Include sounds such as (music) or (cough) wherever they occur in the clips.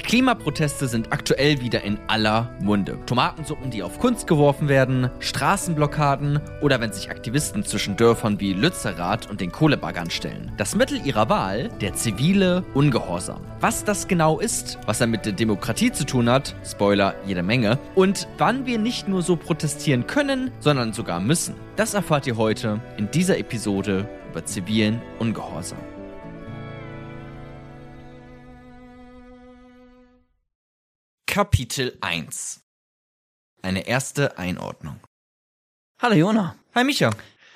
Die Klimaproteste sind aktuell wieder in aller Munde. Tomatensuppen, die auf Kunst geworfen werden, Straßenblockaden oder wenn sich Aktivisten zwischen Dörfern wie Lützerath und den Kohlebaggern stellen. Das Mittel ihrer Wahl, der zivile Ungehorsam. Was das genau ist, was er mit der Demokratie zu tun hat, Spoiler jede Menge, und wann wir nicht nur so protestieren können, sondern sogar müssen, das erfahrt ihr heute in dieser Episode über zivilen Ungehorsam. Kapitel 1 Eine erste Einordnung. Hallo Jona. Hi Micha.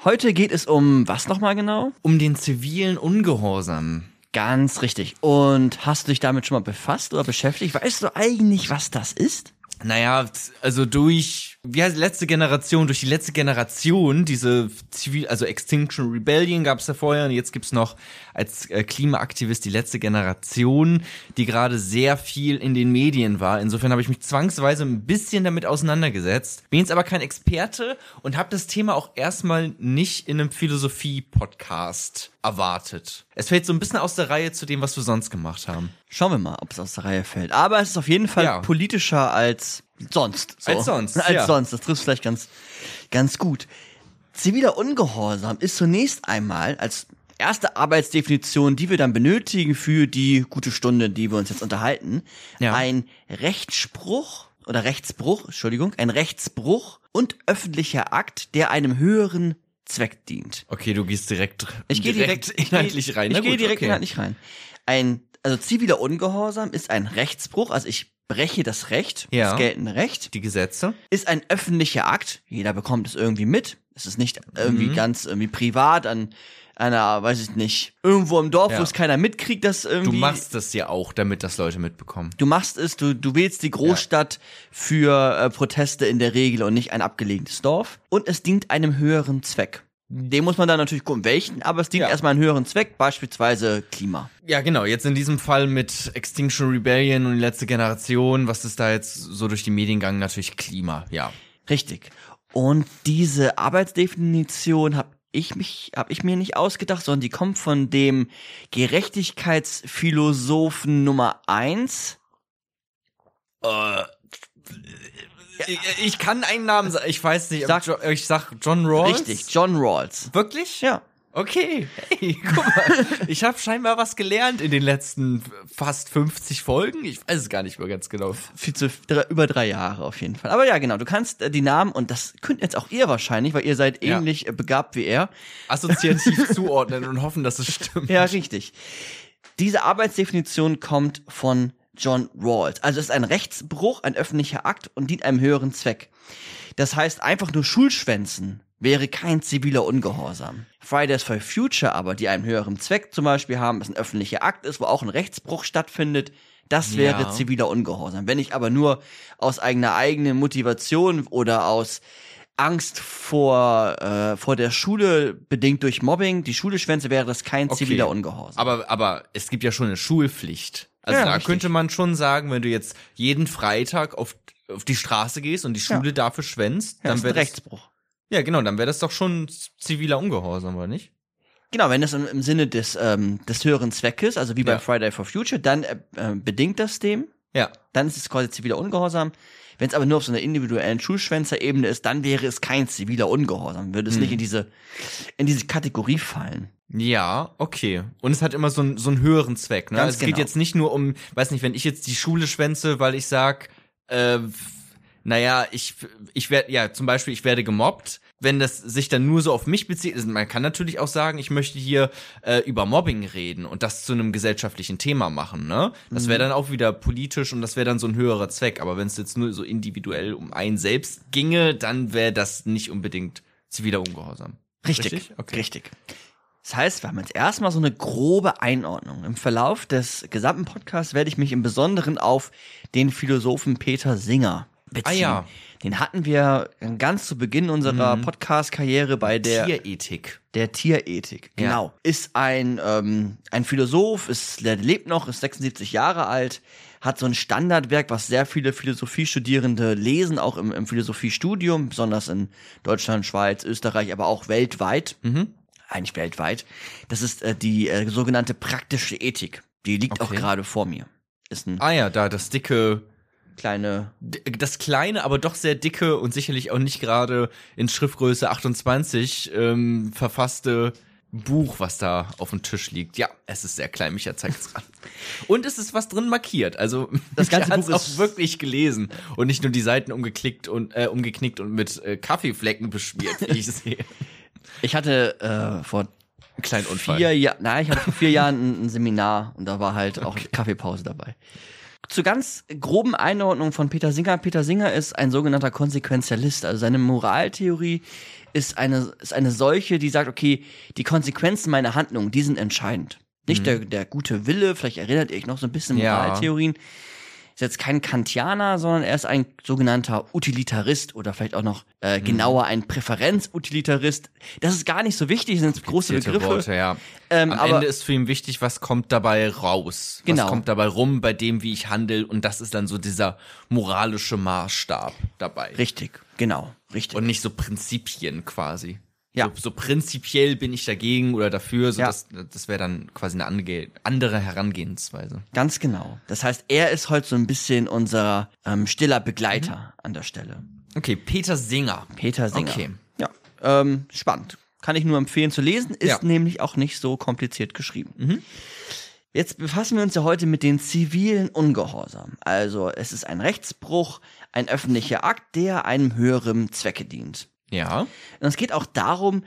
Heute geht es um was nochmal genau? Um den zivilen Ungehorsam. Ganz richtig. Und hast du dich damit schon mal befasst oder beschäftigt? Weißt du eigentlich, was das ist? Naja, also durch, wie heißt die letzte Generation, durch die letzte Generation, diese Zivil, also Extinction Rebellion gab es ja vorher und jetzt gibt's noch als äh, Klimaaktivist die letzte Generation, die gerade sehr viel in den Medien war. Insofern habe ich mich zwangsweise ein bisschen damit auseinandergesetzt. Bin jetzt aber kein Experte und habe das Thema auch erstmal nicht in einem Philosophie-Podcast erwartet. Es fällt so ein bisschen aus der Reihe zu dem, was wir sonst gemacht haben. Schauen wir mal, ob es aus der Reihe fällt. Aber es ist auf jeden Fall Ja. politischer als sonst. So. Als sonst, (laughs) Als ja. sonst. Das trifft vielleicht ganz, ganz gut. Ziviler Ungehorsam ist zunächst einmal als erste Arbeitsdefinition, die wir dann benötigen für die gute Stunde, die wir uns jetzt unterhalten, Ja. ein Rechtsspruch oder Rechtsbruch, Entschuldigung, ein Rechtsbruch und öffentlicher Akt, der einem höheren Zweck dient. Okay, du gehst direkt, Ich gehe direkt, ich geh- inhaltlich rein. Ich Na gehe direkt okay. inhaltlich rein. Ein, also ziviler Ungehorsam ist ein Rechtsbruch, also ich breche das Recht, Ja. das geltende Recht, Die Gesetze. ist ein öffentlicher Akt, jeder bekommt es irgendwie mit. Es ist nicht irgendwie Mhm. ganz irgendwie privat an einer, weiß ich nicht, irgendwo im Dorf, Ja. wo es keiner mitkriegt, dass Du irgendwie. machst das ja auch, damit das Leute mitbekommen. Du machst es, du, du wählst die Großstadt für äh, Proteste in der Regel und nicht ein abgelegenes Dorf. Und es dient einem höheren Zweck. Den muss man dann natürlich gucken, welchen, aber es dient Ja. erstmal einem höheren Zweck, beispielsweise Klima. Ja, genau. Jetzt in diesem Fall mit Extinction Rebellion und die letzte Generation, was ist da jetzt so durch die Medien gegangen? Natürlich Klima, ja. Richtig. Und diese Arbeitsdefinition habe ich mich, habe ich mir nicht ausgedacht, sondern die kommt von dem Gerechtigkeitsphilosophen Nummer eins. Ich, ich kann einen Namen sagen, ich weiß nicht, Sag- sag, ich sag John Rawls. Richtig, John Rawls. Wirklich? Ja. Okay. Hey, guck mal. ich habe scheinbar was gelernt in den letzten fast 50 Folgen. Ich weiß es gar nicht mehr ganz genau. Viel zu, über drei Jahre auf jeden Fall. Aber ja, genau, du kannst äh, die Namen, und das könnt jetzt auch ihr wahrscheinlich, weil ihr seid Ja. ähnlich äh, begabt wie er. Assoziativ (laughs) zuordnen und hoffen, dass es stimmt. Ja, richtig. Diese Arbeitsdefinition kommt von John Rawls. Also es ist ein Rechtsbruch, ein öffentlicher Akt und dient einem höheren Zweck. Das heißt, einfach nur Schulschwänzen wäre kein ziviler Ungehorsam. Fridays for Future aber, die einen höheren Zweck zum Beispiel haben, es ein öffentlicher Akt ist, wo auch ein Rechtsbruch stattfindet, das wäre Ja. ziviler Ungehorsam. Wenn ich aber nur aus eigener eigenen Motivation oder aus Angst vor, äh, vor der Schule bedingt durch Mobbing, die Schule schwänze, wäre das kein Okay. ziviler Ungehorsam. Aber, aber es gibt ja schon eine Schulpflicht. Also Ja, da richtig. könnte man schon sagen, wenn du jetzt jeden Freitag auf, auf die Straße gehst und die Schule dafür schwänzt, Ja, dann wäre das, Rechtsbruch. ja genau, dann wäre das doch schon ziviler Ungehorsam, oder nicht? Genau, wenn das im, im Sinne des, ähm, des höheren Zweckes, also wie bei Ja. Friday for Future, dann äh, äh, bedingt das dem, Ja. dann ist es quasi ziviler Ungehorsam. Wenn es aber nur auf so einer individuellen Schulschwänzerebene ist, dann wäre es kein ziviler Ungehorsam, würde es Hm. nicht in diese, in diese Kategorie fallen. Ja, okay. Und es hat immer so, einen so einen höheren Zweck, ne? Ganz es geht genau. jetzt nicht nur um, weiß nicht, wenn ich jetzt die Schule schwänze, weil ich sag, äh, naja, ich, ich werde, ja, zum Beispiel, ich werde gemobbt, wenn das sich dann nur so auf mich bezieht, also man kann natürlich auch sagen, ich möchte hier äh, über Mobbing reden und das zu einem gesellschaftlichen Thema machen, ne? Das Mhm. wäre dann auch wieder politisch und das wäre dann so ein höherer Zweck. Aber wenn es jetzt nur so individuell um einen selbst ginge, dann wäre das nicht unbedingt ziviler Ungehorsam. Richtig. Richtig? Okay. Richtig. Das heißt, wir haben jetzt erstmal so eine grobe Einordnung. Im Verlauf des gesamten Podcasts werde ich mich im Besonderen auf den Philosophen Peter Singer beziehen. Ah ja. Den hatten wir ganz zu Beginn unserer Podcast-Karriere bei der Tierethik. der Tierethik. Ja. Genau. Ist ein, ähm, ein Philosoph, ist, der lebt noch, ist 76 Jahre alt, hat so ein Standardwerk, was sehr viele Philosophiestudierende lesen, auch im, im Philosophiestudium, besonders in Deutschland, Schweiz, Österreich, aber auch weltweit. Eigentlich weltweit. Das ist äh, die äh, sogenannte praktische Ethik. Die liegt auch Okay. gerade vor mir. Ist ein Ah ja, da das dicke, kleine das kleine, aber doch sehr dicke und sicherlich auch nicht gerade in Schriftgröße 28 ähm, verfasste Buch, was da auf dem Tisch liegt. Ja, es ist sehr klein, Micha zeigt es (laughs) gerade. Und es ist was drin markiert. Also Das ganze Buch auch ist- wirklich gelesen und nicht nur die Seiten umgeklickt und äh, umgeknickt und mit äh, Kaffeeflecken beschmiert, wie ich sehe. (laughs) Ich hatte äh, vor Ein kleinen Unfall. vier Jahren, nein, ich hatte vor vier Jahren ein, ein Seminar und da war halt auch Kaffeepause dabei. Zur ganz groben Einordnung von Peter Singer. Peter Singer ist ein sogenannter Konsequenzialist. Also seine Moraltheorie ist eine, ist eine solche, die sagt, okay, die Konsequenzen meiner Handlung, die sind entscheidend. Nicht der, der gute Wille, vielleicht erinnert ihr euch noch so ein bisschen Ja. Ist jetzt kein Kantianer, sondern er ist ein sogenannter Utilitarist oder vielleicht auch noch äh, genauer ein Präferenzutilitarist. Das ist gar nicht so wichtig, das sind große Begriffe. Worte, ja. Ähm, Am aber- Ende ist für ihn wichtig, was kommt dabei raus. Genau. Was kommt dabei rum bei dem, wie ich handle. Und das ist dann so dieser moralische Maßstab dabei. Richtig, genau, richtig. Und nicht so Prinzipien quasi. Ja. So, so prinzipiell bin ich dagegen oder dafür. So Ja. das das wäre dann quasi eine ange andere Herangehensweise. Ganz genau. Das heißt, er ist heute so ein bisschen unser ähm, stiller Begleiter an der Stelle. Okay, Peter Singer. Peter Singer. Okay. Ja, ähm, spannend. Kann ich nur empfehlen zu lesen, ist Ja. nämlich auch nicht so kompliziert geschrieben. Jetzt befassen wir uns ja heute mit den zivilen Ungehorsam. Also es ist ein Rechtsbruch, ein öffentlicher Akt, der einem höheren Zwecke dient. Ja. Und es geht auch darum,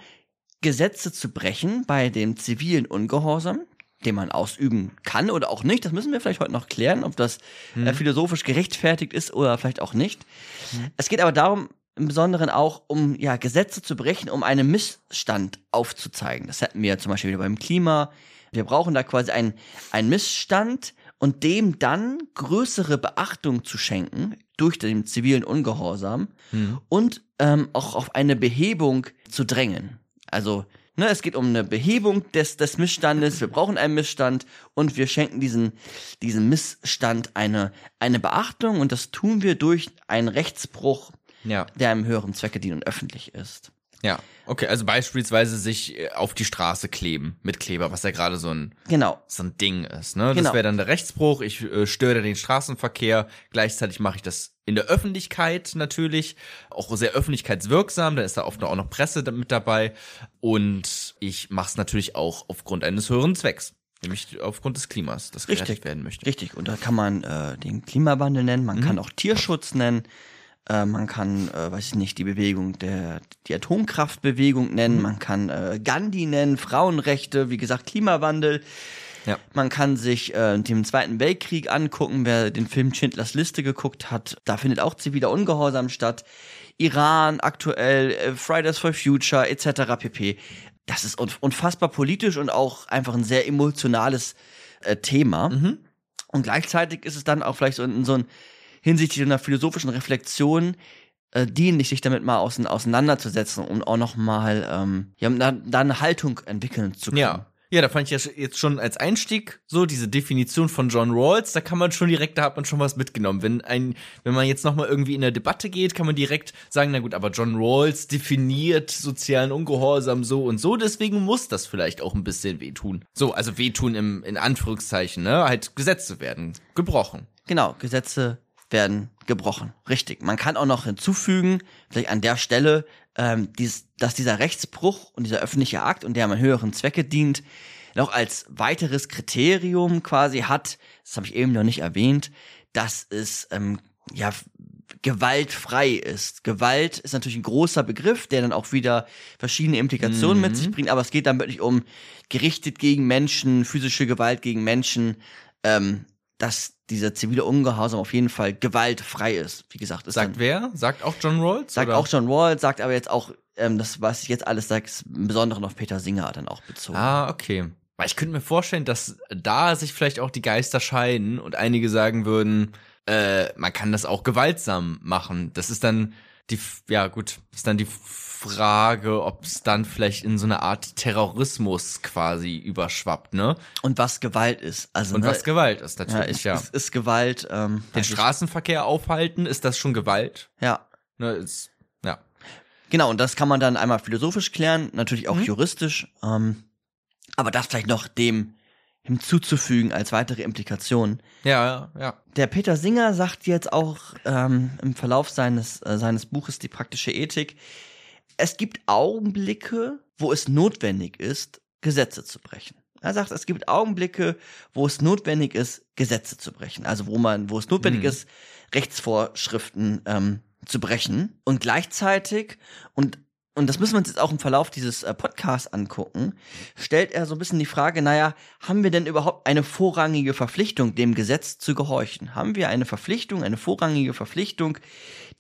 Gesetze zu brechen bei dem zivilen Ungehorsam, den man ausüben kann oder auch nicht. Das müssen wir vielleicht heute noch klären, ob das äh, philosophisch gerechtfertigt ist oder vielleicht auch nicht. Es geht aber darum, im Besonderen auch um ja, Gesetze zu brechen, um einen Missstand aufzuzeigen. Das hatten wir zum Beispiel wieder beim Klima. Wir brauchen da quasi einen, einen Missstand und dem dann größere Beachtung zu schenken durch den zivilen Ungehorsam und ähm, auch auf eine Behebung zu drängen. Also, ne, es geht um eine Behebung des, des Missstandes, wir brauchen einen Missstand und wir schenken diesen, diesen Missstand eine, eine Beachtung und das tun wir durch einen Rechtsbruch, Ja. der einem höheren Zwecke dient und öffentlich ist. Ja. Okay, also beispielsweise sich äh, auf die Straße kleben mit Kleber, was ja gerade so ein Genau. so ein Ding ist. Ne? Genau. Das wäre dann der Rechtsbruch. Ich äh, störe den Straßenverkehr. Gleichzeitig mache ich das in der Öffentlichkeit natürlich, auch sehr öffentlichkeitswirksam. Da ist da oft auch noch Presse mit dabei. Und ich mache es natürlich auch aufgrund eines höheren Zwecks, nämlich aufgrund des Klimas, das gerettet Richtig. werden möchte. Richtig. Und da kann man äh, den Klimawandel nennen, man kann auch Tierschutz nennen, äh, man kann, äh, weiß ich nicht, die Bewegung der, die Atomkraftbewegung nennen, man kann äh, Gandhi nennen, Frauenrechte, wie gesagt, Klimawandel. Ja. Man kann sich äh, den Zweiten Weltkrieg angucken, wer den Film Schindlers Liste geguckt hat. Da findet auch ziviler Ungehorsam statt. Iran aktuell, äh, Fridays for Future etc. pp. Das ist unf- unfassbar politisch und auch einfach ein sehr emotionales äh, Thema. Und gleichzeitig ist es dann auch vielleicht so so ein hinsichtlich einer philosophischen Reflexion äh, dienlich, sich damit mal ausein- auseinanderzusetzen und auch noch mal ähm, ja, da, da eine Haltung entwickeln zu können. Ja. Ja, da fand ich ja jetzt schon als Einstieg so diese Definition von John Rawls, da kann man schon direkt, da hat man schon was mitgenommen. Wenn ein, wenn man jetzt nochmal irgendwie in der Debatte geht, kann man direkt sagen, na gut, aber John Rawls definiert sozialen Ungehorsam so und so, deswegen muss das vielleicht auch ein bisschen wehtun. So, also wehtun im, in Anführungszeichen, ne, halt Gesetze werden gebrochen. Genau, Gesetze werden gebrochen. Richtig. Man kann auch noch hinzufügen, vielleicht an der Stelle, ähm, dies, dass dieser Rechtsbruch und dieser öffentliche Akt und der einem höheren Zwecke dient, noch als weiteres Kriterium quasi hat, das habe ich eben noch nicht erwähnt, dass es ähm, ja gewaltfrei ist. Gewalt ist natürlich ein großer Begriff, der dann auch wieder verschiedene Implikationen mit sich bringt, aber es geht dann wirklich um gerichtet gegen Menschen, physische Gewalt gegen Menschen, ähm, dass dieser zivile Ungehorsam auf jeden Fall gewaltfrei ist. Wie gesagt, ist Sagt dann, wer? Sagt auch John Rawls? sagt oder? auch John Rawls, sagt aber jetzt auch, ähm, das, was ich jetzt alles sage, ist im Besonderen auf Peter Singer dann auch bezogen. Ah, okay. Weil ich könnte mir vorstellen, dass da sich vielleicht auch die Geister scheiden und einige sagen würden, äh, man kann das auch gewaltsam machen. Das ist dann die, ja gut, ist dann die Frage, ob es dann vielleicht in so eine Art Terrorismus quasi überschwappt, ne? Und was Gewalt ist. Also, Und ne, was Gewalt ist ja, natürlich, ist, ja. Ist, Gewalt. Ähm, Den eigentlich- Straßenverkehr aufhalten, ist das schon Gewalt? Ja, Ne, ist, ja. Genau, und das kann man dann einmal philosophisch klären, natürlich auch Mhm. juristisch, ähm, aber das vielleicht noch dem hinzuzufügen als weitere Implikation. Ja, ja, ja. Der Peter Singer sagt jetzt auch ähm, im Verlauf seines, äh, seines Buches Die praktische Ethik, es gibt Augenblicke, wo es notwendig ist, Gesetze zu brechen. Er sagt, es gibt Augenblicke, wo es notwendig ist, Gesetze zu brechen. Also wo man, wo es notwendig Mhm. ist, Rechtsvorschriften ähm, zu brechen. Und gleichzeitig, und, und das müssen wir uns jetzt auch im Verlauf dieses äh, Podcasts angucken, stellt er so ein bisschen die Frage, naja, haben wir denn überhaupt eine vorrangige Verpflichtung, dem Gesetz zu gehorchen? Haben wir eine Verpflichtung, eine vorrangige Verpflichtung,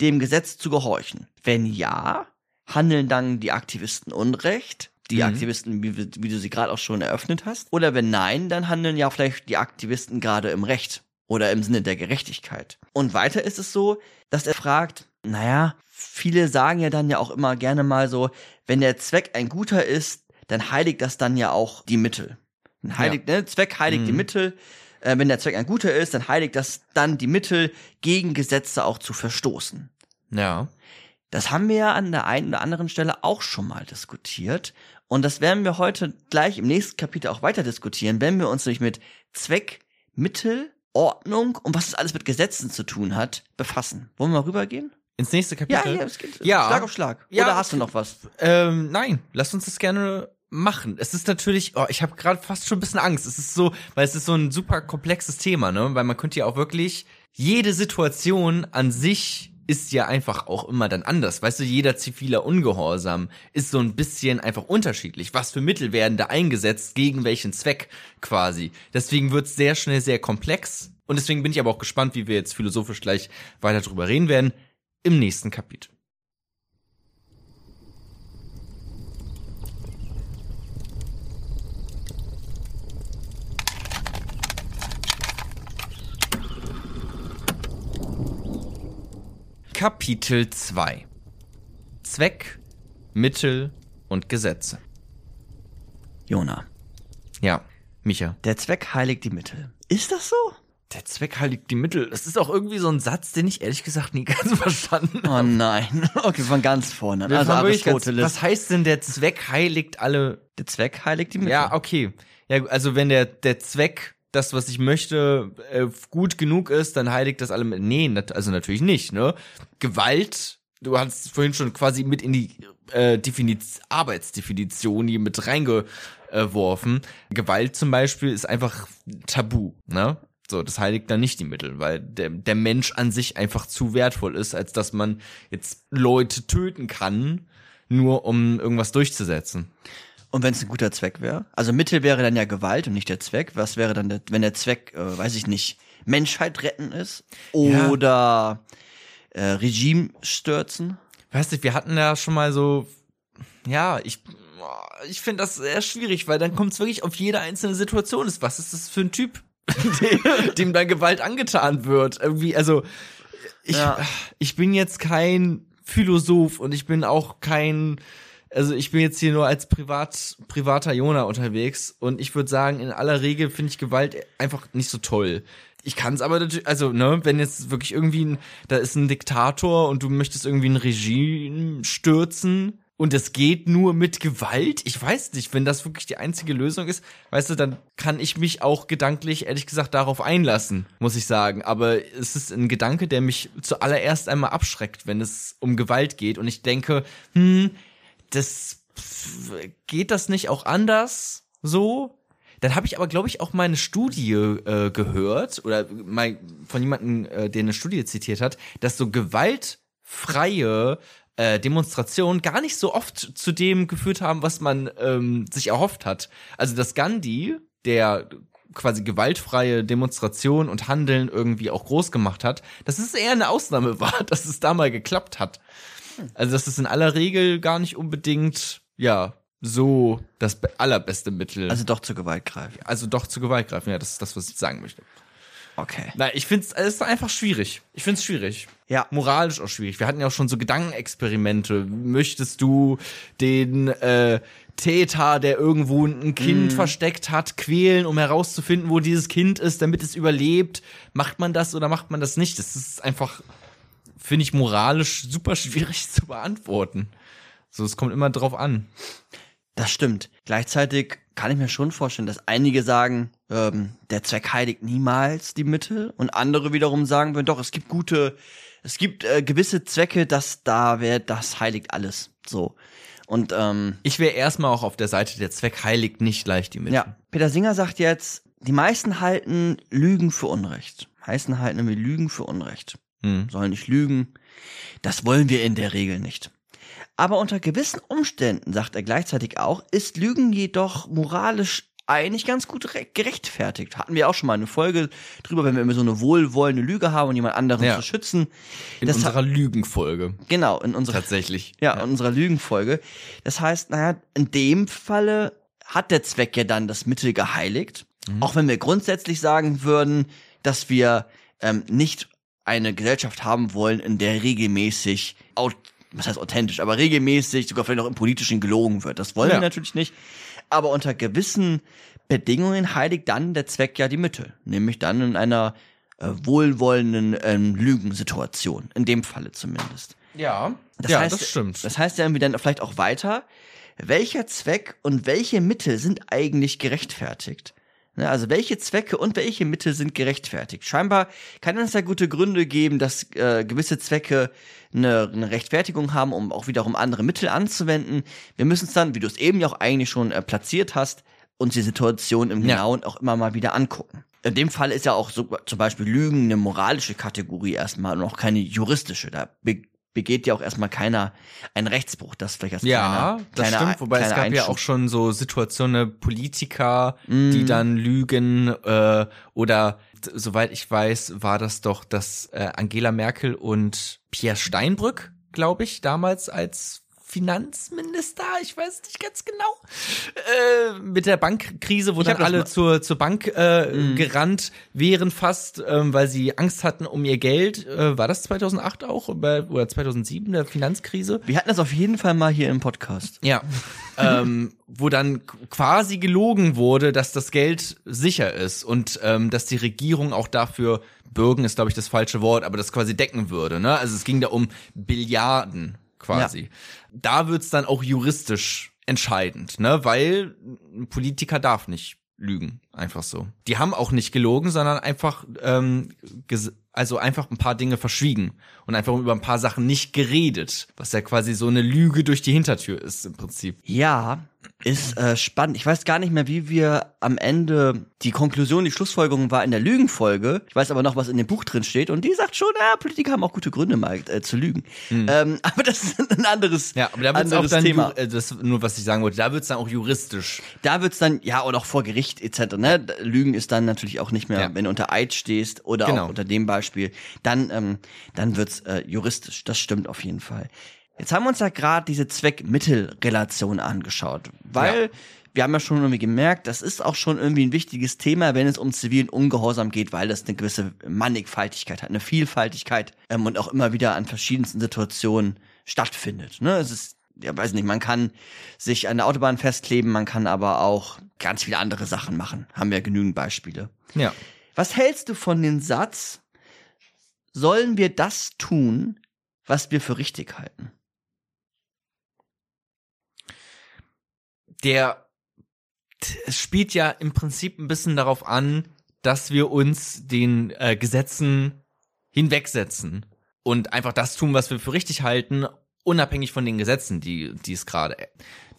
dem Gesetz zu gehorchen? Wenn ja, handeln dann die Aktivisten Unrecht? Die Mhm. Aktivisten, wie, wie du sie gerade auch schon eröffnet hast? Oder wenn nein, dann handeln ja vielleicht die Aktivisten gerade im Recht oder im Sinne der Gerechtigkeit. Und weiter ist es so, dass er fragt, naja, viele sagen ja dann ja auch immer gerne mal so, wenn der Zweck ein guter ist, dann heiligt das dann ja auch die Mittel. Dann heiligt, ne, Zweck heiligt die Mhm. Mittel. Äh, wenn der Zweck ein guter ist, dann heiligt das dann die Mittel, gegen Gesetze auch zu verstoßen. Ja. Das haben wir ja an der einen oder anderen Stelle auch schon mal diskutiert. Und das werden wir heute gleich im nächsten Kapitel auch weiter diskutieren, wenn wir uns nämlich mit Zweck, Mittel, Ordnung und was das alles mit Gesetzen zu tun hat, befassen. Wollen wir mal rübergehen? Ins nächste Ja, Kapitel? ja, es geht Ja. Schlag auf Schlag. Ja, Oder hast du noch was? Ähm, nein, lass uns das gerne machen. Es ist natürlich, oh, ich habe gerade fast schon ein bisschen Angst. Es ist so, weil es ist so ein super komplexes Thema, ne? Weil man könnte ja auch wirklich jede Situation an sich ist ja einfach auch immer dann anders. Weißt du, jeder ziviler Ungehorsam ist so ein bisschen einfach unterschiedlich. Was für Mittel werden da eingesetzt, gegen welchen Zweck quasi. Deswegen wird's sehr schnell sehr komplex. Und deswegen bin ich aber auch gespannt, wie wir jetzt philosophisch gleich weiter drüber reden werden im nächsten Kapitel. Kapitel 2 Zweck, Mittel und Gesetze. Jona, Ja, Micha. der Zweck heiligt die Mittel. Ist das so? Der Zweck heiligt die Mittel. Das ist auch irgendwie so ein Satz, den ich ehrlich gesagt nie (laughs) ganz verstanden Oh nein. Okay, von ganz vorne. Wir Also Aristoteles. Was heißt denn, der Zweck heiligt alle? der Zweck heiligt die Mittel. Ja, okay. Ja, also wenn der, der Zweck, das, was ich möchte, äh, gut genug ist, dann heiligt das alle. mit- Nee, nat also natürlich nicht, ne? Gewalt, du hast vorhin schon quasi mit in die äh, Definiz Arbeitsdefinition hier mit reingeworfen. Gewalt zum Beispiel ist einfach tabu, ne? So, das heiligt dann nicht die Mittel, weil der, der Mensch an sich einfach zu wertvoll ist, als dass man jetzt Leute töten kann, nur um irgendwas durchzusetzen. Und wenn es ein guter Zweck wäre? Also Mittel wäre dann ja Gewalt und nicht der Zweck. Was wäre dann, der, wenn der Zweck, äh, weiß ich nicht, Menschheit retten ist? Ja. Oder äh, Regime stürzen? Weißt du, wir hatten ja schon mal so, ja, ich, ich finde das sehr schwierig, weil dann kommt es wirklich auf jede einzelne Situation ist. Was ist das für ein Typ, dem, dem da Gewalt angetan wird? Irgendwie, also, ich, Ja. ich bin jetzt kein Philosoph und ich bin auch kein, also ich bin jetzt hier nur als Privat, privater Jona unterwegs und ich würde sagen, in aller Regel finde ich Gewalt einfach nicht so toll. Ich kann es aber natürlich, also, ne, wenn jetzt wirklich irgendwie ein, da ist ein Diktator und du möchtest irgendwie ein Regime stürzen und es geht nur mit Gewalt, ich weiß nicht, wenn das wirklich die einzige Lösung ist, weißt du, dann kann ich mich auch gedanklich, ehrlich gesagt, darauf einlassen, muss ich sagen. Aber es ist ein Gedanke, der mich zuallererst einmal abschreckt, wenn es um Gewalt geht. Und ich denke, hm, das geht das nicht auch anders so? Dann habe ich aber, glaube ich, auch mal eine Studie äh, gehört oder mal von jemandem, äh, der eine Studie zitiert hat, dass so gewaltfreie äh, Demonstrationen gar nicht so oft zu dem geführt haben, was man ähm, sich erhofft hat. Also dass Gandhi, der quasi gewaltfreie Demonstration und Handeln irgendwie auch groß gemacht hat, dass es eher eine Ausnahme (laughs) war, dass es da mal geklappt hat. Also dass es in aller Regel gar nicht unbedingt, ja, so das be- allerbeste Mittel. Also doch zur Gewalt greifen. also doch zu Gewalt greifen, ja, das ist das, was ich sagen möchte. Okay. Na, ich finde es ist einfach schwierig. Ich finde es schwierig. Ja. Moralisch auch schwierig. Wir hatten ja auch schon so Gedankenexperimente. Möchtest du den äh, Täter, der irgendwo ein Kind versteckt hat, quälen, um herauszufinden, wo dieses Kind ist, damit es überlebt? Macht man das oder macht man das nicht? Das ist einfach, finde ich, moralisch super schwierig zu beantworten. So, es kommt immer drauf an. Das stimmt. Gleichzeitig kann ich mir schon vorstellen, dass einige sagen, ähm, der Zweck heiligt niemals die Mittel und andere wiederum sagen würden, doch, es gibt gute, es gibt äh, gewisse Zwecke, dass da wer das heiligt alles. So. Und ähm, Ich wäre erstmal auch auf der Seite, der Zweck heiligt nicht gleich die Mittel. ja, Peter Singer sagt jetzt, die meisten halten Lügen für Unrecht. Meisten halten nämlich Lügen für Unrecht. Hm. Sollen nicht lügen. Das wollen wir in der Regel nicht. Aber unter gewissen Umständen, sagt er gleichzeitig auch, ist Lügen jedoch moralisch eigentlich ganz gut re- gerechtfertigt. Hatten wir auch schon mal eine Folge drüber, wenn wir immer so eine wohlwollende Lüge haben und jemand anderen Ja. zu schützen. In Das unserer Lügenfolge. Genau, in unserer Tatsächlich. ja, in unserer Lügenfolge. Das heißt, naja, in dem Falle hat der Zweck ja dann das Mittel geheiligt. Auch wenn wir grundsätzlich sagen würden, dass wir ähm, nicht eine Gesellschaft haben wollen, in der regelmäßig, was heißt authentisch, aber regelmäßig, sogar vielleicht auch im Politischen gelogen wird. Das wollen Ja. wir natürlich nicht. Aber unter gewissen Bedingungen heiligt dann der Zweck ja die Mittel. Nämlich dann in einer äh, wohlwollenden ähm, Lügensituation. In dem Falle zumindest. Ja, Das ja, heißt, das stimmt. Das heißt ja irgendwie dann vielleicht auch weiter, welcher Zweck und welche Mittel sind eigentlich gerechtfertigt? Ne, also welche Zwecke und welche Mittel sind gerechtfertigt? Scheinbar kann es ja gute Gründe geben, dass äh, gewisse Zwecke eine, eine Rechtfertigung haben, um auch wiederum andere Mittel anzuwenden. Wir müssen es dann, wie du es eben ja auch eigentlich schon äh, platziert hast, uns die Situation im Ja. Genauen auch immer mal wieder angucken. In dem Fall ist ja auch so, zum Beispiel Lügen eine moralische Kategorie erstmal und auch keine juristische. Da be begeht ja auch erstmal keiner einen Rechtsbruch. Das vielleicht als ja, kleiner, das kleiner, stimmt. Wobei es gab ja Einschub. auch schon so Situationen, Politiker, die dann lügen äh, oder soweit ich weiß, war das doch, dass äh, Angela Merkel und Pierre Steinbrück, glaube ich, damals als Finanzminister, ich weiß nicht ganz genau, äh, mit der Bankkrise, wo Ich dann alle zur, zur Bank äh, gerannt wären fast, ähm, weil sie Angst hatten um ihr Geld. Äh, war das 2008 auch oder oder 2007, der Finanzkrise? Wir hatten das auf jeden Fall mal hier im Podcast. Ja. (laughs) ähm, wo dann quasi gelogen wurde, dass das Geld sicher ist und ähm, dass die Regierung auch dafür bürgen ist, glaube ich, das falsche Wort, aber das quasi decken würde. Ne? Also es ging da um Billiarden quasi. Da wird's dann auch juristisch entscheidend, ne? Weil ein Politiker darf nicht lügen, einfach so. Die haben auch nicht gelogen, sondern einfach ähm, also einfach ein paar Dinge verschwiegen und einfach über ein paar Sachen nicht geredet, was ja quasi so eine Lüge durch die Hintertür ist im Prinzip. Ja, ist äh, spannend. Ich weiß gar nicht mehr, wie wir am Ende die Konklusion, die Schlussfolgerung war in der Lügenfolge. Ich weiß aber noch, was in dem Buch drin steht und die sagt schon, ja, Politiker haben auch gute Gründe mal äh, zu lügen. Ähm, (laughs) aber das ist ein anderes, Ja, aber da wird's auch anderes dann Thema. ju- äh, das nur was ich sagen wollte, da wird's dann auch juristisch. Da wird's dann, ja, oder auch vor Gericht etc. Ne? Lügen ist dann natürlich auch nicht mehr, Ja. wenn du unter Eid stehst oder Genau. auch unter dem Beispiel, dann, ähm, dann wird's äh, juristisch. Das stimmt auf jeden Fall. Jetzt haben wir uns ja gerade diese Zweck-Mittel-Relation angeschaut, weil Ja. wir haben ja schon irgendwie gemerkt, das ist auch schon irgendwie ein wichtiges Thema, wenn es um zivilen Ungehorsam geht, weil das eine gewisse Mannigfaltigkeit hat, eine Vielfaltigkeit ähm, und auch immer wieder an verschiedensten Situationen stattfindet. Ne? Es ist ja, weiß nicht, man kann sich an der Autobahn festkleben, man kann aber auch ganz viele andere Sachen machen. Haben wir genügend Beispiele. Ja. Was hältst du von dem Satz, sollen wir das tun, was wir für richtig halten? Der es spielt ja im Prinzip ein bisschen darauf an, dass wir uns den äh, Gesetzen hinwegsetzen und einfach das tun, was wir für richtig halten, unabhängig von den Gesetzen, die die es gerade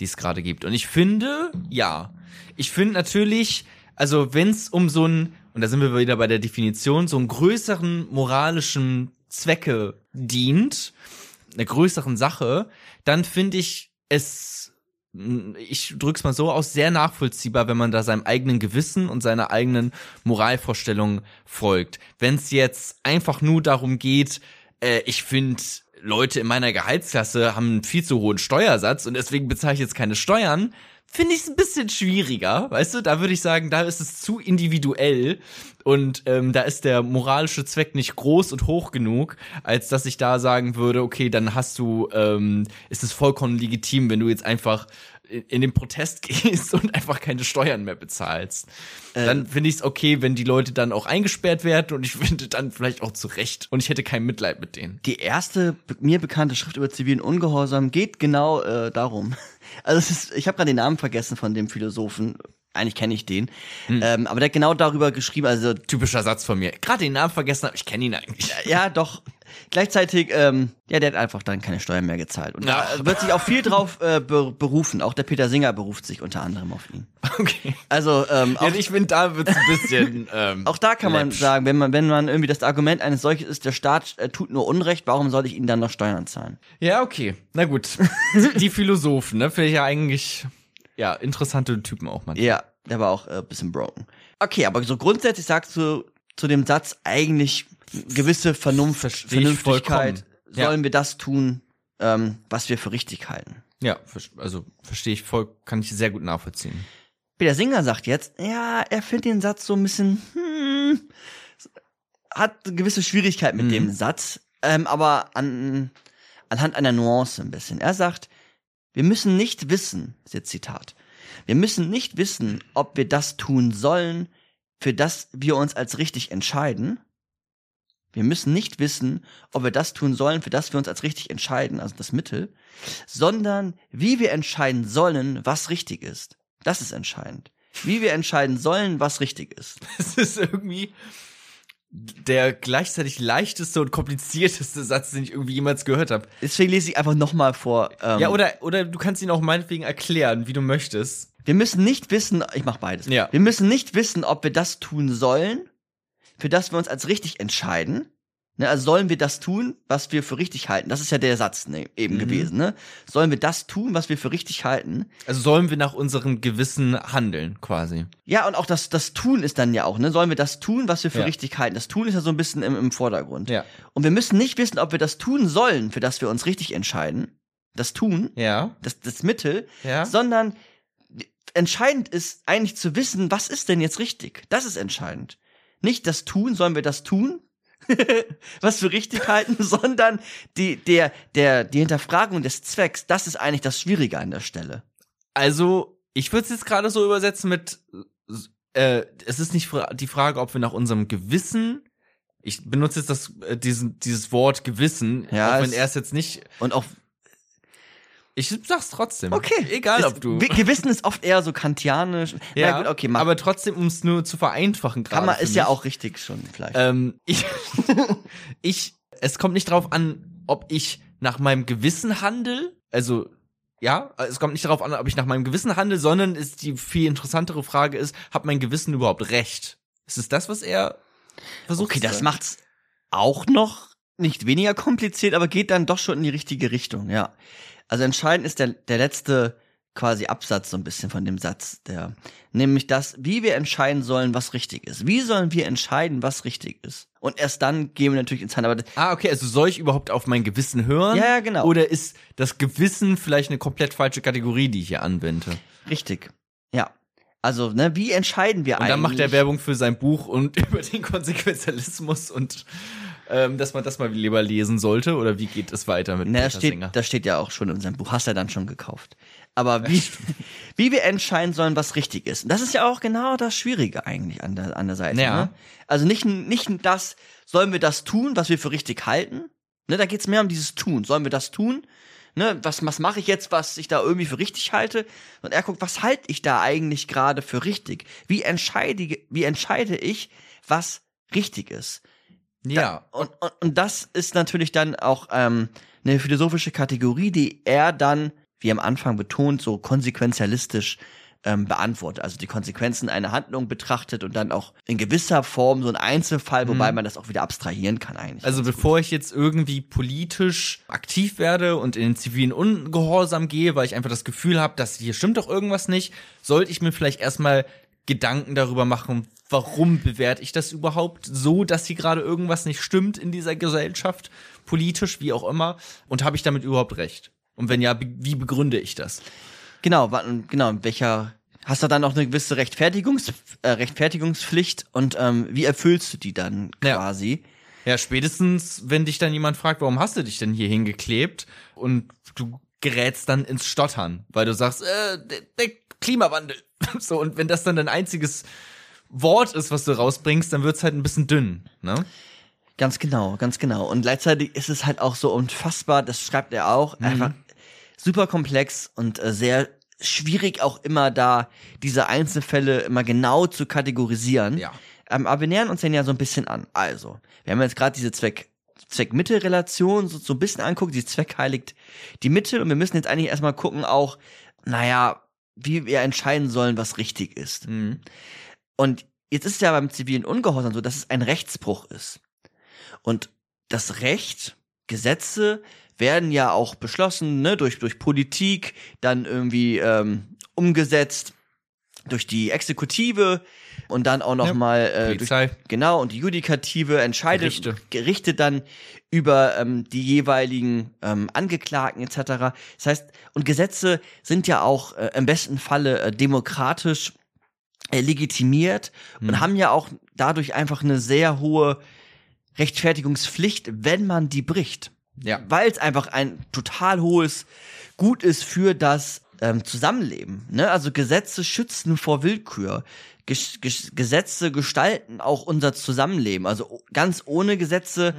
die es gerade gibt. Und ich finde, ja, ich finde natürlich, also wenn es um so ein und da sind wir wieder bei der Definition, so einen größeren moralischen Zwecke dient, einer größeren Sache, dann finde ich es ich drück's mal so aus, sehr nachvollziehbar, wenn man da seinem eigenen Gewissen und seiner eigenen Moralvorstellung folgt. Wenn es jetzt einfach nur darum geht, äh, ich finde, Leute in meiner Gehaltsklasse haben einen viel zu hohen Steuersatz und deswegen bezahle ich jetzt keine Steuern, finde ich es ein bisschen schwieriger, weißt du? Da würde ich sagen, da ist es zu individuell und ähm, da ist der moralische Zweck nicht groß und hoch genug, als dass ich da sagen würde, okay, dann hast du, ähm, ist es vollkommen legitim, wenn du jetzt einfach in den Protest (laughs) gehst und einfach keine Steuern mehr bezahlst. Äh, dann finde ich es okay, wenn die Leute dann auch eingesperrt werden und ich (laughs) finde dann vielleicht auch zu Recht und ich hätte kein Mitleid mit denen. Die erste mir bekannte Schrift über zivilen Ungehorsam geht genau äh, darum. (laughs) Also es ist, ich habe gerade den Namen vergessen von dem Philosophen. Eigentlich kenne ich den. Hm. Ähm, aber der hat genau darüber geschrieben, also typischer Satz von mir. Gerade den Namen vergessen, aber ich kenne ihn eigentlich. Ja, doch. Gleichzeitig, ähm, ja, der hat einfach dann keine Steuern mehr gezahlt. Und da wird sich auch viel drauf äh, berufen. Auch der Peter Singer beruft sich unter anderem auf ihn. Okay. Also, ähm, auch, ja, ich finde, da wird's ein bisschen. (laughs) Ähm, auch da kann man sagen, wenn man, wenn man irgendwie das Argument eines solches ist, der Staat äh, tut nur Unrecht, warum soll ich ihnen dann noch Steuern zahlen? Ja, okay. Na gut. (laughs) Die Philosophen, ne? Finde ich ja eigentlich, ja, interessante Typen auch manchmal. Ja, der war auch äh, bisschen broken. Okay, aber so grundsätzlich sagst du zu dem Satz eigentlich gewisse Vernunft, Vernünftigkeit. Ja. Sollen wir das tun, ähm, was wir für richtig halten? Ja, also verstehe ich voll, kann ich sehr gut nachvollziehen. Peter Singer sagt jetzt, ja, er findet den Satz so ein bisschen, hm, hat gewisse Schwierigkeit mit mhm. dem Satz, ähm, aber an, anhand einer Nuance ein bisschen. Er sagt, wir müssen nicht wissen, ist jetzt Zitat, wir müssen nicht wissen, ob wir das tun sollen, für das wir uns als richtig entscheiden, wir müssen nicht wissen, ob wir das tun sollen, für das wir uns als richtig entscheiden, also das Mittel, sondern wie wir entscheiden sollen, was richtig ist. Das ist entscheidend. Wie wir entscheiden sollen, was richtig ist. (laughs) Das ist irgendwie der gleichzeitig leichteste und komplizierteste Satz, den ich irgendwie jemals gehört habe. Deswegen lese ich einfach nochmal vor. Ähm, ja, oder, oder du kannst ihn auch meinetwegen erklären, wie du möchtest. Wir müssen nicht wissen, ich mach beides. Ja. Wir müssen nicht wissen, ob wir das tun sollen, für das wir uns als richtig entscheiden. Ne, also sollen wir das tun, was wir für richtig halten? Das ist ja der Satz ne, eben mhm. gewesen. Ne? Sollen wir das tun, was wir für richtig halten? Also sollen wir nach unserem Gewissen handeln, quasi. Ja, und auch das, das Tun ist dann ja auch, ne? Sollen wir das tun, was wir für ja. richtig halten? Das Tun ist ja so ein bisschen im, im Vordergrund. Ja. Und wir müssen nicht wissen, ob wir das tun sollen, für das wir uns richtig entscheiden. Das Tun, ja. das, das Mittel, ja. sondern entscheidend ist eigentlich zu wissen, was ist denn jetzt richtig? Das ist entscheidend nicht das Tun, sollen wir das tun, (laughs) was wir richtig halten, (laughs) sondern die, der, der, die Hinterfragung des Zwecks, das ist eigentlich das Schwierige an der Stelle. Also, ich würde es jetzt gerade so übersetzen mit, äh, es ist nicht die Frage, ob wir nach unserem Gewissen ich benutze jetzt das, äh, diesen, dieses Wort Gewissen, ja, auch wenn er es jetzt nicht. Und auch ich sag's trotzdem. Okay. Egal, ob du. Gewissen ist oft eher so kantianisch. Ja, Na gut, okay, mach. Aber trotzdem, um es nur zu vereinfachen gerade. Man, ist mich. ja auch richtig schon, vielleicht. Ähm, ich, (laughs) ich, es kommt nicht darauf an, ob ich nach meinem Gewissen handel. Also, ja, es kommt nicht darauf an, ob ich nach meinem Gewissen handle, sondern ist die viel interessantere Frage ist, hat mein Gewissen überhaupt recht? Ist es das, was er versucht? Okay, das macht's auch noch nicht weniger kompliziert, aber geht dann doch schon in die richtige Richtung, ja. Also entscheidend ist der, der letzte quasi Absatz so ein bisschen von dem Satz, der, nämlich das, wie wir entscheiden sollen, was richtig ist. Wie sollen wir entscheiden, was richtig ist? Und erst dann gehen wir natürlich ins Handeln. Ah, okay, also soll ich überhaupt auf mein Gewissen hören? Ja, ja, genau. Oder ist das Gewissen vielleicht eine komplett falsche Kategorie, die ich hier anwende? Richtig. Ja. Also, ne, wie entscheiden wir und eigentlich? Und dann macht er Werbung für sein Buch und (laughs) über den Konsequenzialismus und ähm, dass man das mal lieber lesen sollte? Oder wie geht es weiter mit Na, das steht, Singer? Das steht ja auch schon in unserem Buch. Hast du ja dann schon gekauft. Aber wie, (laughs) wie wir entscheiden sollen, was richtig ist. Und das ist ja auch genau das Schwierige eigentlich an der, an der Seite. Ja. Ne? Also nicht, nicht das, sollen wir das tun, was wir für richtig halten? Ne, da geht's mehr um dieses Tun. Sollen wir das tun? Ne, was, was mache ich jetzt, was ich da irgendwie für richtig halte? Und er guckt, was halte ich da eigentlich gerade für richtig? Wie entscheide, wie entscheide ich, was richtig ist? Ja. Da, und, und, und das ist natürlich dann auch ähm, eine philosophische Kategorie, die er dann, wie am Anfang betont, so konsequenzialistisch ähm, beantwortet. Also die Konsequenzen einer Handlung betrachtet und dann auch in gewisser Form so ein Einzelfall, wobei man das auch wieder abstrahieren kann eigentlich. Also bevor ich jetzt irgendwie politisch aktiv werde und in den zivilen Ungehorsam gehe, weil ich einfach das Gefühl habe, dass hier stimmt doch irgendwas nicht, sollte ich mir vielleicht erstmal Gedanken darüber machen, warum bewerte ich das überhaupt so, dass hier gerade irgendwas nicht stimmt in dieser Gesellschaft, politisch, wie auch immer, und habe ich damit überhaupt recht? Und wenn ja, wie begründe ich das? Genau, genau, in welcher hast du dann auch eine gewisse Rechtfertigungs, äh, Rechtfertigungspflicht und ähm, wie erfüllst du die dann Ja. quasi? Ja, spätestens, wenn dich dann jemand fragt, warum hast du dich denn hier hingeklebt? Und du gerätst dann ins Stottern, weil du sagst, äh, der, der Klimawandel. (laughs) So, und wenn das dann dein einziges Wort ist, was du rausbringst, dann wird's halt ein bisschen dünn, ne? Ganz genau, ganz genau. Und gleichzeitig ist es halt auch so unfassbar, das schreibt er Mhm. auch, einfach super komplex und äh, sehr schwierig auch immer da diese Einzelfälle immer genau zu kategorisieren. Ja. Ähm, aber wir nähern uns den ja so ein bisschen an. Also, wir haben jetzt gerade diese Zweck Zweck-Mitte-Relation so, so ein bisschen anguckt, die Zweck heiligt die Mitte und wir müssen jetzt eigentlich erstmal gucken auch, naja, wie wir entscheiden sollen, was richtig ist. Mhm. Und jetzt ist ja beim zivilen Ungehorsam so, dass es ein Rechtsbruch ist. Und das Recht, Gesetze werden ja auch beschlossen, ne, durch, durch Politik, dann irgendwie ähm, umgesetzt durch die Exekutive und dann auch noch Ja, mal äh, durch, genau und die Judikative entscheidet Gerichte. Gerichte dann über ähm, die jeweiligen ähm, Angeklagten etc. Das heißt und Gesetze sind ja auch äh, im besten Falle äh, demokratisch legitimiert und Hm. haben ja auch dadurch einfach eine sehr hohe Rechtfertigungspflicht, wenn man die bricht. Ja. Weil es einfach ein total hohes Gut ist für das ähm, Zusammenleben. Ne? Also Gesetze schützen vor Willkür. Ges Ges Gesetze gestalten auch unser Zusammenleben. Also ganz ohne Gesetze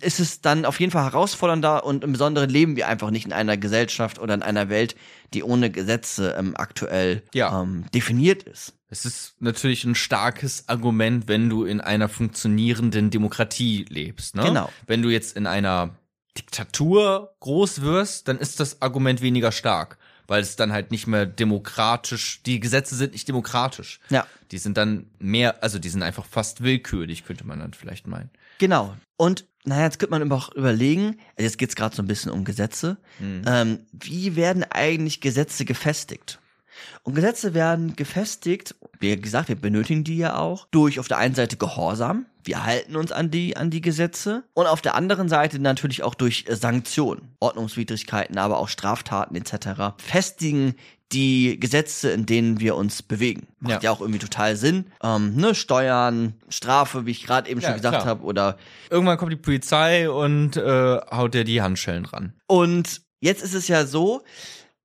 ist es dann auf jeden Fall herausfordernder und im Besonderen leben wir einfach nicht in einer Gesellschaft oder in einer Welt, die ohne Gesetze ähm, aktuell Ja. ähm, definiert ist. Es ist natürlich ein starkes Argument, wenn du in einer funktionierenden Demokratie lebst. Ne? Genau. Wenn du jetzt in einer Diktatur groß wirst, dann ist das Argument weniger stark, weil es dann halt nicht mehr demokratisch, die Gesetze sind nicht demokratisch. Ja. Die sind dann mehr, also die sind einfach fast willkürlich, könnte man dann vielleicht meinen. Genau. Und naja, jetzt könnte man aber auch überlegen, also jetzt geht's gerade so ein bisschen um Gesetze. Ähm, wie werden eigentlich Gesetze gefestigt? Und Gesetze werden gefestigt, wie gesagt, wir benötigen die ja auch, durch auf der einen Seite Gehorsam, wir halten uns an die, an die Gesetze, und auf der anderen Seite natürlich auch durch Sanktionen, Ordnungswidrigkeiten, aber auch Straftaten etc. festigen die Gesetze, in denen wir uns bewegen. Macht ja, Ja. auch irgendwie total Sinn. Ähm, ne, Steuern, Strafe, wie ich gerade eben Ja, schon gesagt habe, oder Irgendwann kommt die Polizei und äh, haut dir die Handschellen ran. Und jetzt ist es ja so,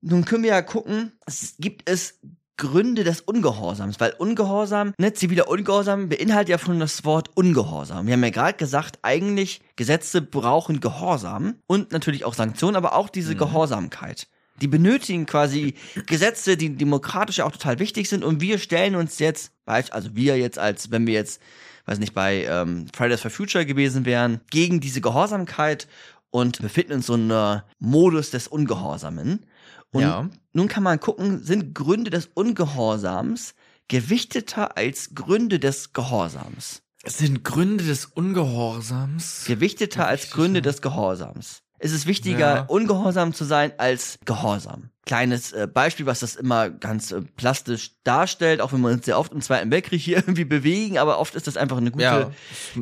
nun können wir ja gucken, es gibt es Gründe des Ungehorsams, weil Ungehorsam, ne, ziviler Ungehorsam beinhaltet ja schon das Wort Ungehorsam. Wir haben ja gerade gesagt, eigentlich Gesetze brauchen Gehorsam und natürlich auch Sanktionen, aber auch diese Gehorsamkeit. Die benötigen quasi Gesetze, die demokratisch auch total wichtig sind und wir stellen uns jetzt, also wir jetzt als, wenn wir jetzt, weiß nicht, bei ähm, Fridays for Future gewesen wären, gegen diese Gehorsamkeit und befinden uns in so einer Modus des Ungehorsamen. Und Ja. nun kann man gucken, sind Gründe des Ungehorsams gewichteter als Gründe des Gehorsams? Es sind Gründe des Ungehorsams. Gewichteter als. Gründe des Gehorsams. Es ist wichtiger, Ja. ungehorsam zu sein, als gehorsam. Kleines äh, Beispiel, was das immer ganz äh, plastisch darstellt, auch wenn wir uns sehr oft im Zweiten Weltkrieg hier (laughs) irgendwie bewegen, aber oft ist das einfach eine gute, ja,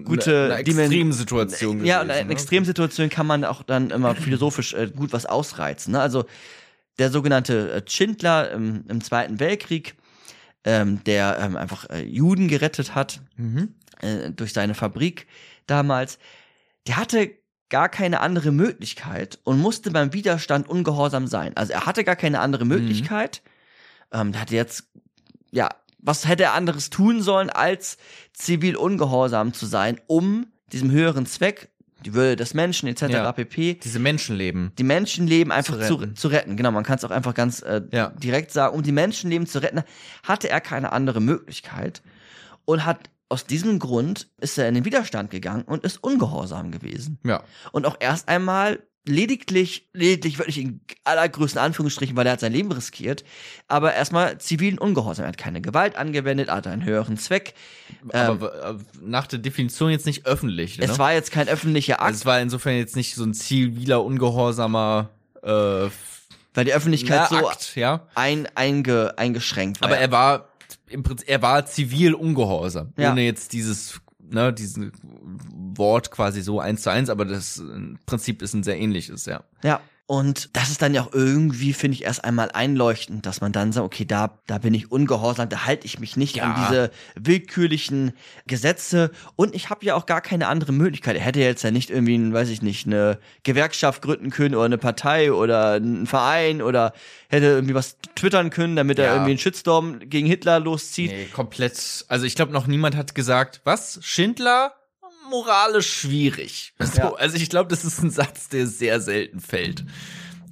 gute eine, eine Extremsituation. Ja, und gewesen, in ne? Extremsituationen kann man auch dann immer philosophisch äh, gut was ausreizen. Ne? Also der sogenannte äh, Schindler im, im Zweiten Weltkrieg, ähm, der ähm, einfach äh, Juden gerettet hat Mhm. äh, durch seine Fabrik damals, der hatte gar keine andere Möglichkeit und musste beim Widerstand ungehorsam sein. Also er hatte gar keine andere Möglichkeit. Ähm, der hatte jetzt, ja, was hätte er anderes tun sollen, als zivil ungehorsam zu sein, um diesem höheren Zweck, die Würde des Menschen etc. Ja. pp. Diese Menschenleben. Die Menschenleben einfach zu Zu retten. retten. Zu, retten. Genau, man kann es auch einfach ganz äh, Ja. direkt sagen. Um die Menschenleben zu retten, hatte er keine andere Möglichkeit und hat aus diesem Grund ist er in den Widerstand gegangen und ist ungehorsam gewesen. Ja. Und auch erst einmal lediglich, lediglich wirklich in allergrößten Anführungsstrichen, weil er hat sein Leben riskiert, aber erstmal zivilen Ungehorsam. Er hat keine Gewalt angewendet, er hat einen höheren Zweck. Aber ähm, nach der Definition jetzt nicht öffentlich. Ne? Es war jetzt kein öffentlicher Akt. Also es war insofern jetzt nicht so ein ziviler, ungehorsamer äh, weil die Öffentlichkeit Na, so Akt, ja? ein, einge, eingeschränkt war. Aber er war im Prinzip, er war zivil ungehorsam, ja. ohne jetzt dieses ne, diesen Wort quasi so eins zu eins, aber das Prinzip ist ein sehr ähnliches, ja. Ja. Und das ist dann ja auch irgendwie, finde ich, erst einmal einleuchtend, dass man dann sagt, okay, da, da bin ich ungehorsam, da halte ich mich nicht ja. an diese willkürlichen Gesetze. Und ich habe ja auch gar keine andere Möglichkeit. Er hätte jetzt ja nicht irgendwie, weiß ich nicht, eine Gewerkschaft gründen können oder eine Partei oder einen Verein oder hätte irgendwie was twittern können, damit ja. er irgendwie einen Shitstorm gegen Hitler loszieht. Nee, komplett. Also ich glaube, noch niemand hat gesagt, was? Schindler? Moralisch schwierig. So, ja. Also ich glaube, das ist ein Satz, der sehr selten fällt.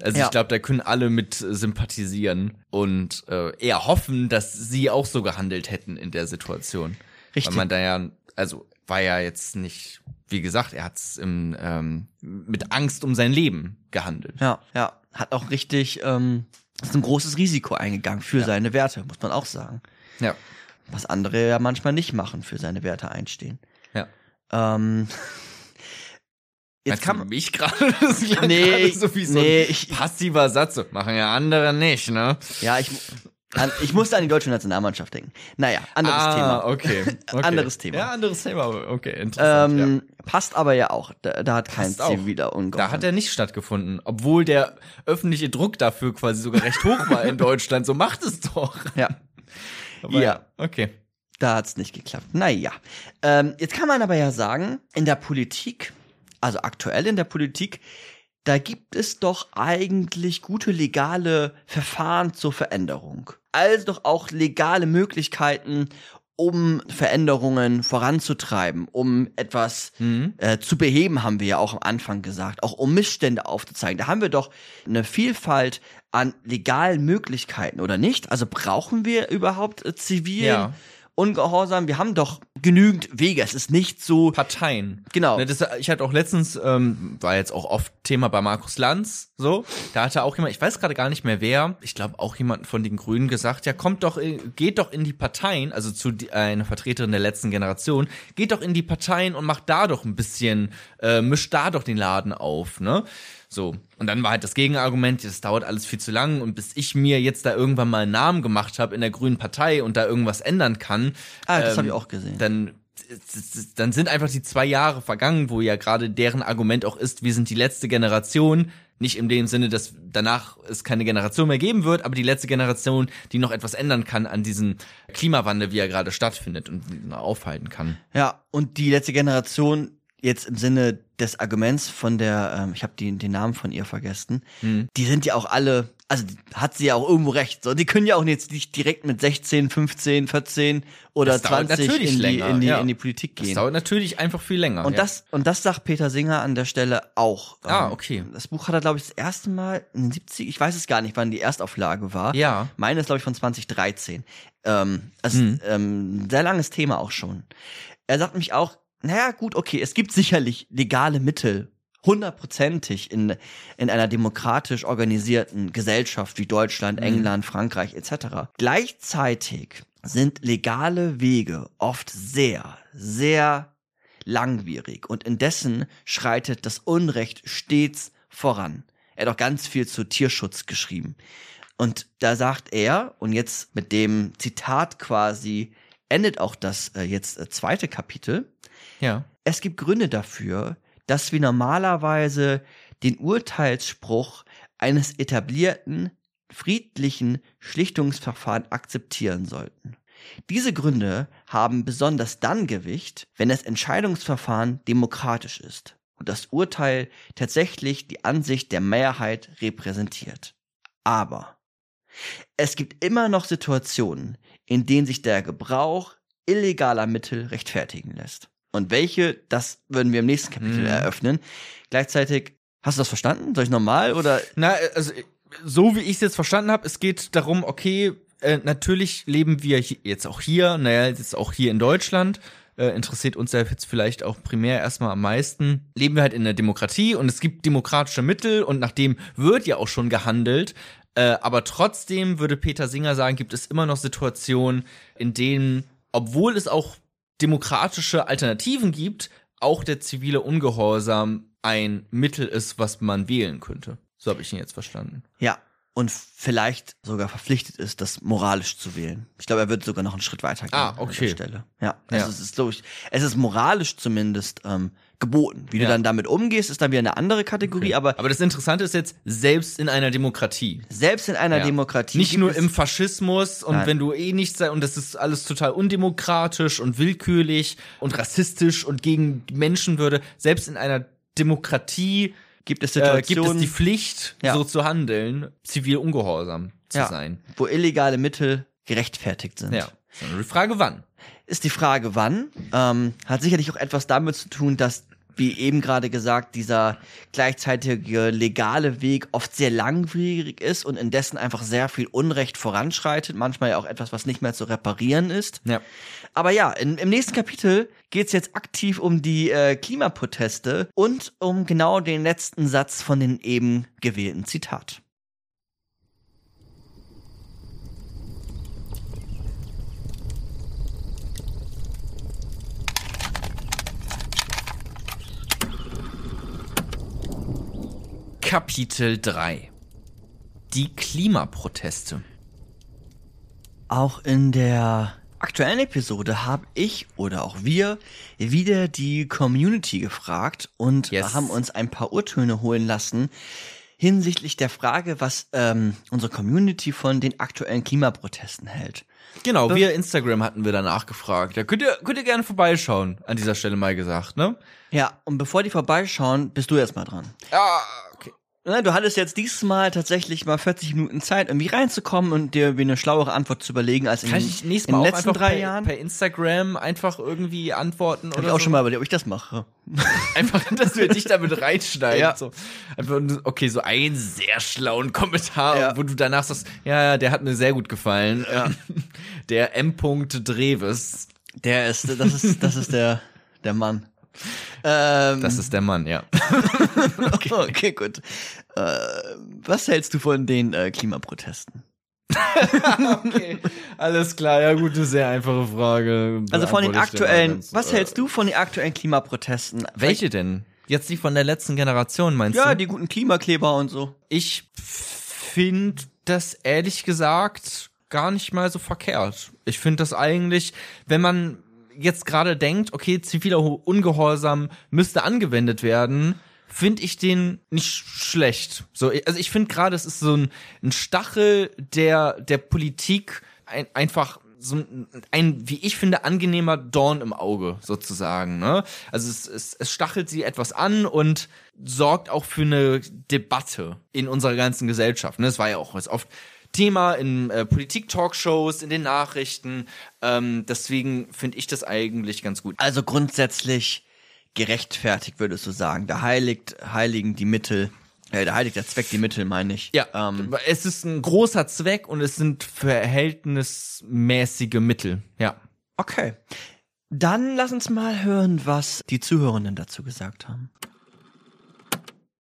Also ja. ich glaube, da können alle mit sympathisieren und äh, eher hoffen, dass sie auch so gehandelt hätten in der Situation. Richtig. Weil man da ja, also war ja jetzt nicht, wie gesagt, er hat's im, ähm, mit Angst um sein Leben gehandelt. Ja, ja. Hat auch richtig, ähm, ist ein großes Risiko eingegangen für ja. seine Werte, muss man auch sagen. Ja. Was andere ja manchmal nicht machen, für seine Werte einstehen. Ja. Ähm, Jetzt kann man mich gerade (laughs) das nee, so wie so nee, ein ich, passiver Satz. Machen ja andere nicht, ne? Ja, ich an, ich musste an die deutsche Nationalmannschaft denken. Naja, anderes ah, Thema. Okay, (laughs) okay. anderes Thema. Ja, anderes Thema. Okay, interessant. Ähm, ja. Passt aber ja auch. Da, da hat kein ziviler Ungehorsam. Da hat er nicht stattgefunden, obwohl der öffentliche Druck dafür quasi sogar recht hoch war in Deutschland. So macht es doch. Ja. (laughs) Aber ja. Okay. Da hat's nicht geklappt. Naja. Ähm, jetzt kann man aber ja sagen, in der Politik, also aktuell in der Politik, da gibt es doch eigentlich gute legale Verfahren zur Veränderung. Also doch auch legale Möglichkeiten, um Veränderungen voranzutreiben, um etwas mhm. äh, zu beheben, haben wir ja auch am Anfang gesagt, auch um Missstände aufzuzeigen. Da haben wir doch eine Vielfalt an legalen Möglichkeiten, oder nicht? Also brauchen wir überhaupt äh, zivilen ja. Ungehorsam. Wir haben doch genügend Wege. Es ist nicht so. Parteien. Genau. Ne, das, ich hatte auch letztens, ähm, war jetzt auch oft Thema bei Markus Lanz, so. Da hatte auch jemand, ich weiß gerade gar nicht mehr wer, ich glaube auch jemand von den Grünen gesagt, ja, kommt doch, geht doch in die Parteien, also zu die, eine Vertreterin der letzten Generation, geht doch in die Parteien und macht da doch ein bisschen, äh, mischt da doch den Laden auf, ne? So. Und dann war halt das Gegenargument, das dauert alles viel zu lang und bis ich mir jetzt da irgendwann mal einen Namen gemacht habe in der Grünen Partei und da irgendwas ändern kann. Ah, das ähm, habe ich auch gesehen. Dann dann sind einfach die zwei Jahre vergangen, wo ja gerade deren Argument auch ist, wir sind die letzte Generation, nicht in dem Sinne, dass danach es keine Generation mehr geben wird, aber die letzte Generation, die noch etwas ändern kann an diesem Klimawandel, wie er gerade stattfindet und aufhalten kann. Ja, und die letzte Generation jetzt im Sinne des Arguments von der, ähm, ich habe den Namen von ihr vergessen, hm. die sind ja auch alle, also hat sie ja auch irgendwo recht. So, die können ja auch jetzt nicht direkt mit 16, 15, 14 oder das 20 in die, länger, in, die, ja. in die Politik gehen. Das dauert natürlich einfach viel länger. Und ja. das und das sagt Peter Singer an der Stelle auch. Ah, ähm, okay. Das Buch hat er glaube ich das erste Mal in den 70 ich weiß es gar nicht, wann die Erstauflage war. Ja. Meine ist glaube ich von 2013. Ähm, also hm. ähm, sehr langes Thema auch schon. Er sagt mich auch, naja, gut, okay, es gibt sicherlich legale Mittel, hundertprozentig in, in einer demokratisch organisierten Gesellschaft wie Deutschland, mhm. England, Frankreich etc. Gleichzeitig sind legale Wege oft sehr, sehr langwierig und indessen schreitet das Unrecht stets voran. Er hat auch ganz viel zu Tierschutz geschrieben. Und da sagt er, und jetzt mit dem Zitat quasi endet auch das äh, jetzt äh, zweite Kapitel, ja. Es gibt Gründe dafür, dass wir normalerweise den Urteilsspruch eines etablierten, friedlichen Schlichtungsverfahren akzeptieren sollten. Diese Gründe haben besonders dann Gewicht, wenn das Entscheidungsverfahren demokratisch ist und das Urteil tatsächlich die Ansicht der Mehrheit repräsentiert. Aber es gibt immer noch Situationen, in denen sich der Gebrauch illegaler Mittel rechtfertigen lässt. Und welche, das würden wir im nächsten Kapitel mhm. eröffnen. Gleichzeitig, hast du das verstanden? Soll ich nochmal oder? Na, also so wie ich es jetzt verstanden habe, es geht darum, okay, äh, natürlich leben wir jetzt auch hier, naja, jetzt auch hier in Deutschland, äh, interessiert uns ja jetzt vielleicht auch primär erstmal am meisten, leben wir halt in der Demokratie und es gibt demokratische Mittel und nach dem wird ja auch schon gehandelt. Äh, aber trotzdem würde Peter Singer sagen, gibt es immer noch Situationen, in denen, obwohl es auch demokratische Alternativen gibt, auch der zivile Ungehorsam ein Mittel ist, was man wählen könnte. So habe ich ihn jetzt verstanden. Ja, und vielleicht sogar verpflichtet ist, das moralisch zu wählen. Ich glaube, er wird sogar noch einen Schritt weiter gehen ah, okay. an der Stelle. Ja, also ja. es ist, glaube ich, es ist moralisch zumindest ähm, geboten. Wie ja. du dann damit umgehst, ist dann wieder eine andere Kategorie. Okay. Aber, aber das Interessante ist jetzt, selbst in einer Demokratie. Selbst in einer ja. Demokratie. Nicht nur im Faschismus und Nein. wenn du eh nicht sei, und das ist alles total undemokratisch und willkürlich und rassistisch und gegen Menschenwürde. Selbst in einer Demokratie gibt es Situationen, äh, gibt es die Pflicht, ja. so zu handeln, zivil ungehorsam zu sein. Wo illegale Mittel gerechtfertigt sind. Ja. Die Frage wann? Ist die Frage wann. Ähm, hat sicherlich auch etwas damit zu tun, dass wie eben gerade gesagt, dieser gleichzeitige legale Weg oft sehr langwierig ist und indessen einfach sehr viel Unrecht voranschreitet, manchmal ja auch etwas, was nicht mehr zu reparieren ist. Ja. Aber ja, in, im nächsten Kapitel geht's jetzt aktiv um die äh, Klimaproteste und um genau den letzten Satz von den eben gewählten Zitat. Kapitel 3 Die Klimaproteste. Auch in der aktuellen Episode habe ich oder auch wir wieder die Community gefragt und yes. haben uns ein paar Urtöne holen lassen hinsichtlich der Frage, was ähm, unsere Community von den aktuellen Klimaprotesten hält. Genau, Be via Instagram hatten wir danach gefragt. Da könnt ihr, könnt ihr gerne vorbeischauen, an dieser Stelle mal gesagt, ne? Ja, und bevor die vorbeischauen, bist du jetzt mal dran. Ja, Ne, du hattest jetzt dieses Mal tatsächlich mal 40 Minuten Zeit, irgendwie reinzukommen und dir wie eine schlauere Antwort zu überlegen als in, Kann ich in den letzten drei per, Jahren. Per Instagram einfach irgendwie antworten Hab oder ich auch so. schon mal überlegt, ob ich das mache. (laughs) einfach, dass wir dich damit reinschneiden. Ja. So. Einfach, okay, so einen sehr schlauen Kommentar, ja. wo du danach sagst, ja, ja, der hat mir sehr gut gefallen. (laughs) Der M. Dreves. Der ist, das ist, das ist der, der Mann. Ähm, das ist der Mann, ja. (laughs) okay. okay, gut. Äh, was hältst du von den äh, Klimaprotesten? (laughs) okay, alles klar. Ja, gute, sehr einfache Frage. Also von den aktuellen, ganz, was äh, hältst du von den aktuellen Klimaprotesten? Welche denn? Jetzt die von der letzten Generation, meinst ja, du? Ja, die guten Klimakleber und so. Ich finde das ehrlich gesagt gar nicht mal so verkehrt. Ich finde das eigentlich, wenn man jetzt gerade denkt, okay, ziviler Ungehorsam müsste angewendet werden, finde ich den nicht schlecht. So, also ich finde gerade, es ist so ein, ein Stachel der der Politik ein, einfach so ein, wie ich finde, angenehmer Dorn im Auge sozusagen. Ne? Also es, es, es stachelt sie etwas an und sorgt auch für eine Debatte in unserer ganzen Gesellschaft. Ne? Es war ja auch oft Thema in äh, Politik-Talkshows, in den Nachrichten. Ähm, deswegen finde ich das eigentlich ganz gut. Also grundsätzlich gerechtfertigt, würdest du sagen. Da heiligt, heiligen die Mittel. Äh, da heiligt der Zweck die Mittel, meine ich. Ja, ähm, es ist ein großer Zweck und es sind verhältnismäßige Mittel. Ja. Okay. Dann lass uns mal hören, was die Zuhörenden dazu gesagt haben.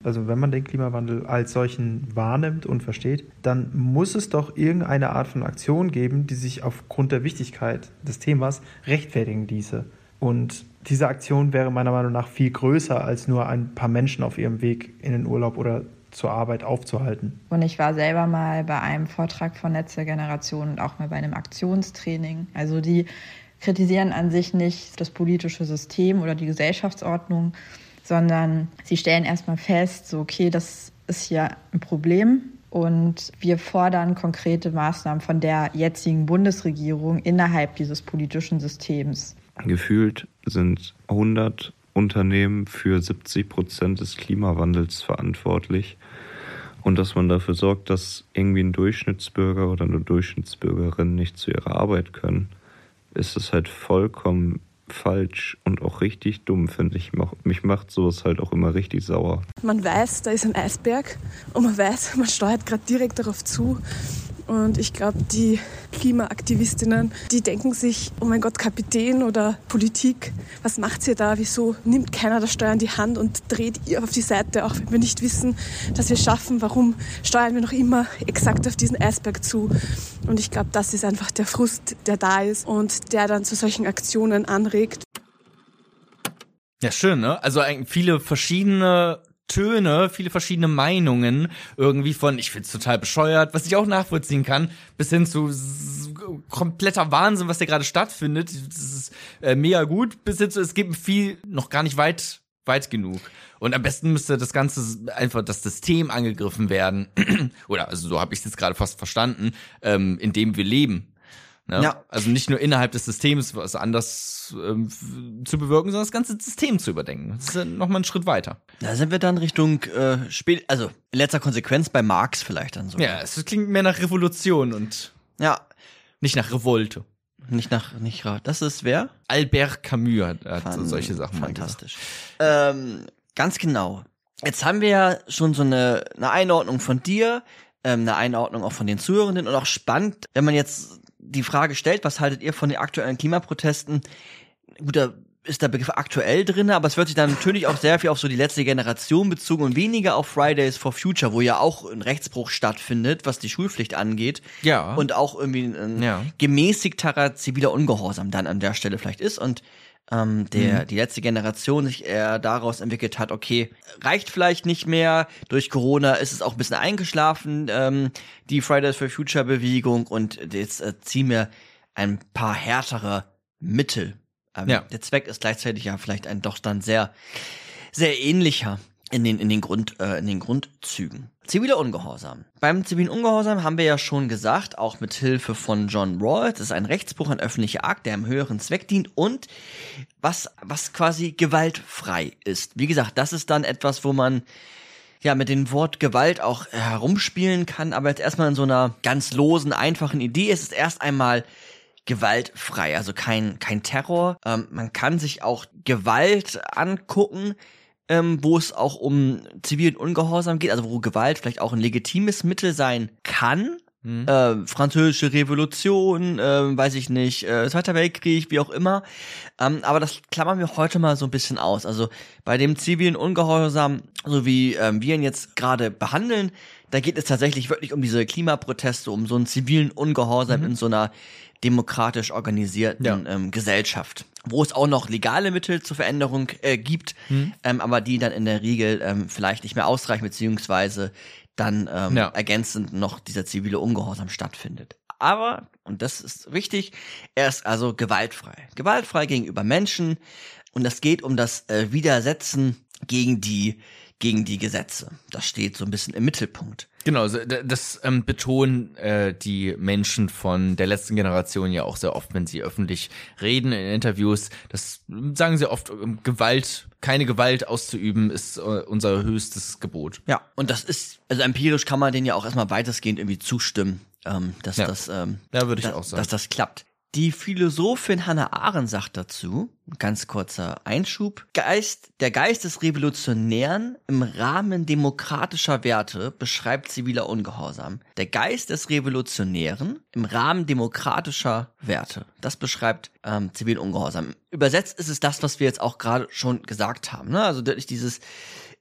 Also wenn man den Klimawandel als solchen wahrnimmt und versteht, dann muss es doch irgendeine Art von Aktion geben, die sich aufgrund der Wichtigkeit des Themas rechtfertigen ließe. Und diese Aktion wäre meiner Meinung nach viel größer, als nur ein paar Menschen auf ihrem Weg in den Urlaub oder zur Arbeit aufzuhalten. Und ich war selber mal bei einem Vortrag von Netze Generation und auch mal bei einem Aktionstraining. Also die kritisieren an sich nicht das politische System oder die Gesellschaftsordnung, sondern sie stellen erstmal fest, so okay, das ist hier ein Problem und wir fordern konkrete Maßnahmen von der jetzigen Bundesregierung innerhalb dieses politischen Systems. Gefühlt sind 100 Unternehmen für 70 Prozent des Klimawandels verantwortlich und dass man dafür sorgt, dass irgendwie ein Durchschnittsbürger oder eine Durchschnittsbürgerin nicht zu ihrer Arbeit können, ist es halt vollkommen falsch und auch richtig dumm, finde ich. Mich macht sowas halt auch immer richtig sauer. Man weiß, da ist ein Eisberg und man weiß, man steuert gerade direkt darauf zu. Und ich glaube, die Klimaaktivistinnen, die denken sich, oh mein Gott, Kapitän oder Politik, was macht ihr da? Wieso nimmt keiner das Steuer in die Hand und dreht ihr auf die Seite, auch wenn wir nicht wissen, dass wir es schaffen? Warum steuern wir noch immer exakt auf diesen Eisberg zu? Und ich glaube, das ist einfach der Frust, der da ist und der dann zu solchen Aktionen anregt. Ja, schön, ne? Also eigentlich viele verschiedene Töne, viele verschiedene Meinungen irgendwie von, ich find's total bescheuert, was ich auch nachvollziehen kann, bis hin zu kompletter Wahnsinn, was da gerade stattfindet. Das ist äh, mega gut, bis hin zu, es gibt viel noch gar nicht weit, weit genug. Und am besten müsste das Ganze einfach das System angegriffen werden. (clears throat) Oder also so habe ich es jetzt gerade fast verstanden, ähm, in dem wir leben. Ne? Ja. Also nicht nur innerhalb des Systems was anders ähm, zu bewirken, sondern das ganze System zu überdenken. Das ist ja nochmal ein Schritt weiter. Da sind wir dann Richtung äh, spät, also in letzter Konsequenz bei Marx vielleicht dann so. Ja, es klingt mehr nach Revolution und ja, nicht nach Revolte. Nicht nach nicht Das ist wer? Albert Camus hat, hat Fan solche Sachen Fantastisch. Ähm, ganz genau. Jetzt haben wir ja schon so eine, eine Einordnung von dir, ähm, eine Einordnung auch von den Zuhörenden und auch spannend, wenn man jetzt die Frage stellt, was haltet ihr von den aktuellen Klimaprotesten? Gut, da ist der Begriff aktuell drin, aber es wird sich dann natürlich auch sehr viel auf so die letzte Generation bezogen und weniger auf Fridays for Future, wo ja auch ein Rechtsbruch stattfindet, was die Schulpflicht angeht. Ja. Und auch irgendwie ein ja. gemäßigterer ziviler Ungehorsam dann an der Stelle vielleicht ist und ähm, der mhm. die letzte Generation sich eher daraus entwickelt hat, okay, reicht vielleicht nicht mehr, durch Corona ist es auch ein bisschen eingeschlafen, ähm, die Fridays for Future Bewegung und jetzt äh, ziehen wir ein paar härtere Mittel. Ähm, ja. Der Zweck ist gleichzeitig ja vielleicht ein doch dann sehr, sehr ähnlicher in den, in den Grund, äh, in den Grundzügen. Ziviler Ungehorsam. Beim zivilen Ungehorsam haben wir ja schon gesagt, auch mit Hilfe von John Rawls, das ist ein Rechtsbruch, ein öffentlicher Akt, der einem höheren Zweck dient und was, was quasi gewaltfrei ist. Wie gesagt, das ist dann etwas, wo man ja mit dem Wort Gewalt auch herumspielen kann, aber jetzt erstmal in so einer ganz losen, einfachen Idee ist es erst einmal gewaltfrei, also kein, kein Terror. Ähm, man kann sich auch Gewalt angucken, ähm, wo es auch um zivilen Ungehorsam geht, also wo Gewalt vielleicht auch ein legitimes Mittel sein kann. Mhm. Äh, Französische Revolution, äh, weiß ich nicht, äh, Zweiter Weltkrieg, wie auch immer. Ähm, aber das klammern wir heute mal so ein bisschen aus. Also bei dem zivilen Ungehorsam, so wie ähm, wir ihn jetzt gerade behandeln, da geht es tatsächlich wirklich um diese Klimaproteste, um so einen zivilen Ungehorsam mhm. in so einer demokratisch organisierten ja. ähm, Gesellschaft wo es auch noch legale Mittel zur Veränderung äh, gibt, hm. ähm, aber die dann in der Regel ähm, vielleicht nicht mehr ausreichen, beziehungsweise dann ähm, ja. ergänzend noch dieser zivile Ungehorsam stattfindet. Aber, und das ist wichtig, er ist also gewaltfrei. Gewaltfrei gegenüber Menschen und es geht um das äh, Widersetzen gegen die gegen die Gesetze. Das steht so ein bisschen im Mittelpunkt. Genau, das ähm, betonen äh, die Menschen von der letzten Generation ja auch sehr oft, wenn sie öffentlich reden in Interviews. Das sagen sie oft, ähm, Gewalt, keine Gewalt auszuüben, ist äh, unser höchstes Gebot. Ja, und das ist, also empirisch kann man denen ja auch erstmal weitestgehend irgendwie zustimmen, ähm, dass ja. das, ähm, ja, würde ich auch sagen. dass das klappt. Die Philosophin Hannah Arendt sagt dazu, ganz kurzer Einschub, Geist, der Geist des Revolutionären im Rahmen demokratischer Werte beschreibt ziviler Ungehorsam. Der Geist des Revolutionären im Rahmen demokratischer Werte, das beschreibt ähm, zivilen Ungehorsam. Übersetzt ist es das, was wir jetzt auch gerade schon gesagt haben. Ne? Also durch dieses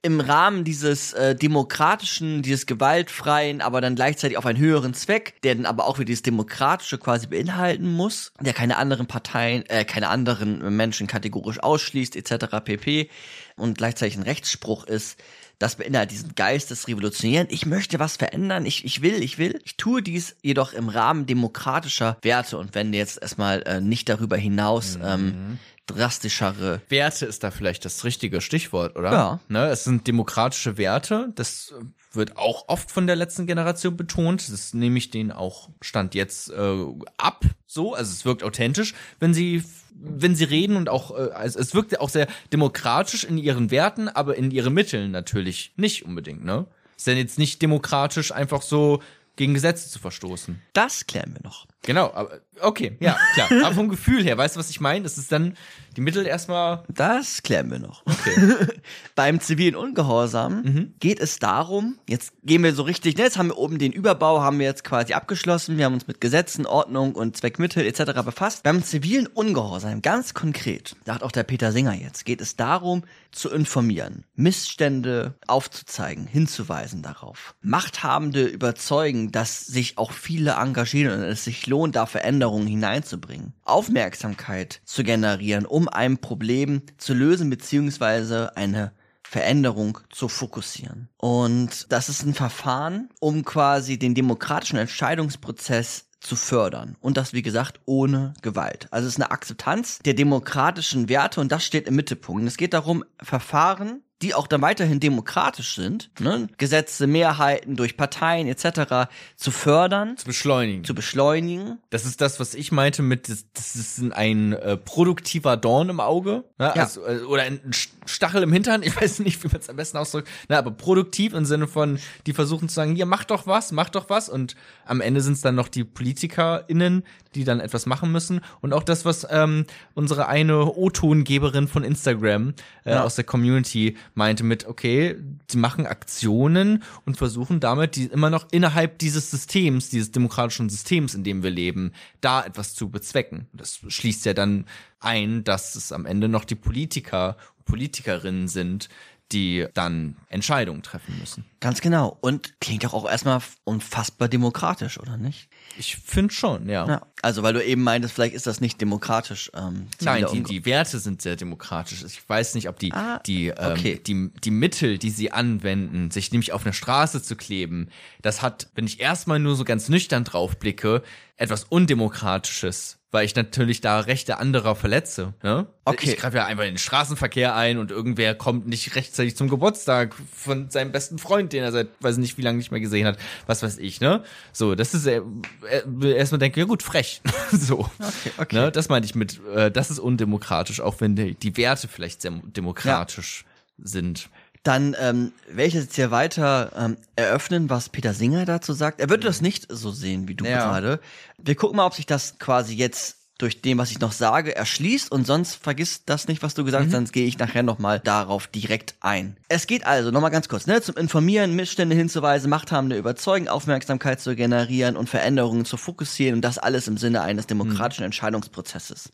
im Rahmen dieses äh, demokratischen, dieses gewaltfreien, aber dann gleichzeitig auf einen höheren Zweck, der dann aber auch wieder dieses demokratische quasi beinhalten muss, der keine anderen Parteien, äh, keine anderen Menschen kategorisch ausschließt etc. pp. und gleichzeitig ein Rechtsspruch ist, das beinhaltet diesen Geist des Revolutionären. Ich möchte was verändern. Ich, ich will, ich will. Ich tue dies jedoch im Rahmen demokratischer Werte. Und wenn jetzt erstmal äh, nicht darüber hinaus ähm, mhm. ähm, drastischere. Werte ist da vielleicht das richtige Stichwort, oder? Ja. Ne, es sind demokratische Werte. Das wird auch oft von der letzten Generation betont. Das nehme ich denen auch Stand jetzt äh, ab. So, also es wirkt authentisch, wenn sie wenn sie reden und auch äh, also es wirkt auch sehr demokratisch in ihren Werten, aber in ihren Mitteln natürlich nicht unbedingt. Ne? Ist denn jetzt nicht demokratisch einfach so gegen Gesetze zu verstoßen? Das klären wir noch. Genau, aber okay, ja, klar. Aber vom Gefühl her, weißt du, was ich meine? Es ist dann die Mittel erstmal. Das klären wir noch. Okay. (laughs) Beim zivilen Ungehorsam geht es darum, jetzt gehen wir so richtig, ne, jetzt haben wir oben den Überbau, haben wir jetzt quasi abgeschlossen, wir haben uns mit Gesetzen, Ordnung und Zweckmittel etc. befasst. Beim zivilen Ungehorsam, ganz konkret, sagt auch der Peter Singer jetzt, geht es darum, zu informieren, Missstände aufzuzeigen, hinzuweisen darauf. Machthabende überzeugen, dass sich auch viele engagieren und es sich lohnt, da Veränderungen hineinzubringen. Aufmerksamkeit zu generieren, um ein Problem zu lösen beziehungsweise eine Veränderung zu fokussieren. Und das ist ein Verfahren, um quasi den demokratischen Entscheidungsprozess zu fördern. Und das, wie gesagt, ohne Gewalt. Also es ist eine Akzeptanz der demokratischen Werte und das steht im Mittelpunkt. Es geht darum, Verfahren, die auch dann weiterhin demokratisch sind, ne? Gesetze, Mehrheiten durch Parteien etc. zu fördern, Zu beschleunigen. zu beschleunigen. Das ist das, was ich meinte mit, das, das ist ein äh, produktiver Dorn im Auge. Ne? Ja. Also, äh, oder ein Stachel im Hintern. Ich (laughs) weiß nicht, wie man es am besten ausdrückt. Ne, aber produktiv im Sinne von, die versuchen zu sagen, hier, mach doch was, mach doch was. Und am Ende sind es dann noch die PolitikerInnen, die dann etwas machen müssen. Und auch das, was ähm, unsere eine O-Tongeberin von Instagram äh, Ja. aus der Community meinte mit, okay, sie machen Aktionen und versuchen damit, die immer noch innerhalb dieses Systems, dieses demokratischen Systems, in dem wir leben, da etwas zu bezwecken. Das schließt ja dann ein, dass es am Ende noch die Politiker, Politikerinnen sind, die dann Entscheidungen treffen müssen. Ganz genau. Und klingt doch auch erstmal unfassbar demokratisch, oder nicht? Ich finde schon, ja. Ja. Also, weil du eben meintest, vielleicht ist das nicht demokratisch. Ähm, Nein, die, die Werte sind sehr demokratisch. Ich weiß nicht, ob die, Ah, die, ähm, okay. die, die Mittel, die sie anwenden, sich nämlich auf eine Straße zu kleben, das hat, wenn ich erstmal nur so ganz nüchtern drauf blicke, etwas Undemokratisches, weil ich natürlich da Rechte anderer verletze. Ne? Okay. Ich greife ja einfach in den Straßenverkehr ein und irgendwer kommt nicht rechtzeitig zum Geburtstag von seinem besten Freund, den er seit weiß nicht wie lange nicht mehr gesehen hat. Was weiß ich, ne? So, das ist äh, äh, erstmal denke, ja gut, frech. (laughs) so. Okay, okay. Ne, das meinte ich mit, äh, das ist undemokratisch, auch wenn die, die Werte vielleicht sehr demokratisch sind. Dann ähm, werde ich jetzt hier weiter ähm, eröffnen, was Peter Singer dazu sagt. Er würde das nicht so sehen wie du Ja. gerade. Wir gucken mal, ob sich das quasi jetzt durch dem, was ich noch sage, erschließt und sonst vergiss das nicht, was du gesagt hast, sonst gehe ich nachher nochmal darauf direkt ein. Es geht also, nochmal ganz kurz, ne, zum Informieren, Missstände hinzuweisen, Machthabende überzeugen, Aufmerksamkeit zu generieren und Veränderungen zu fokussieren und das alles im Sinne eines demokratischen Entscheidungsprozesses.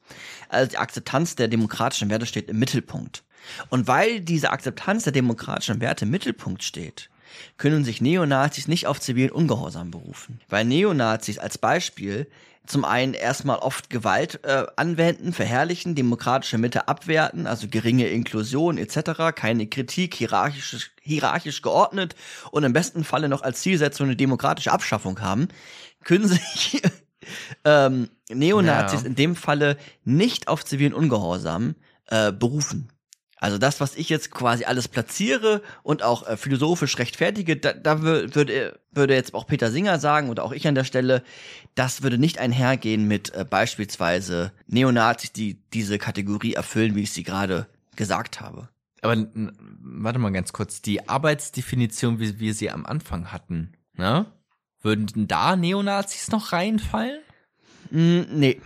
Also die Akzeptanz der demokratischen Werte steht im Mittelpunkt. Und weil diese Akzeptanz der demokratischen Werte im Mittelpunkt steht, können sich Neonazis nicht auf zivilen Ungehorsam berufen. Weil Neonazis als Beispiel zum einen erstmal oft Gewalt äh, anwenden, verherrlichen, demokratische Mitte abwerten, also geringe Inklusion etc., keine Kritik, hierarchisch, hierarchisch geordnet und im besten Falle noch als Zielsetzung eine demokratische Abschaffung haben, können sich (laughs) ähm, Neonazis Ja. in dem Falle nicht auf zivilen Ungehorsam äh, berufen. Also das, was ich jetzt quasi alles platziere und auch äh, philosophisch rechtfertige, da, da wür- würde, würde jetzt auch Peter Singer sagen oder auch ich an der Stelle, das würde nicht einhergehen mit äh, beispielsweise Neonazis, die diese Kategorie erfüllen, wie ich sie gerade gesagt habe. Aber warte mal ganz kurz, die Arbeitsdefinition, wie wir sie am Anfang hatten, ne? Würden da Neonazis noch reinfallen? Mm, nee.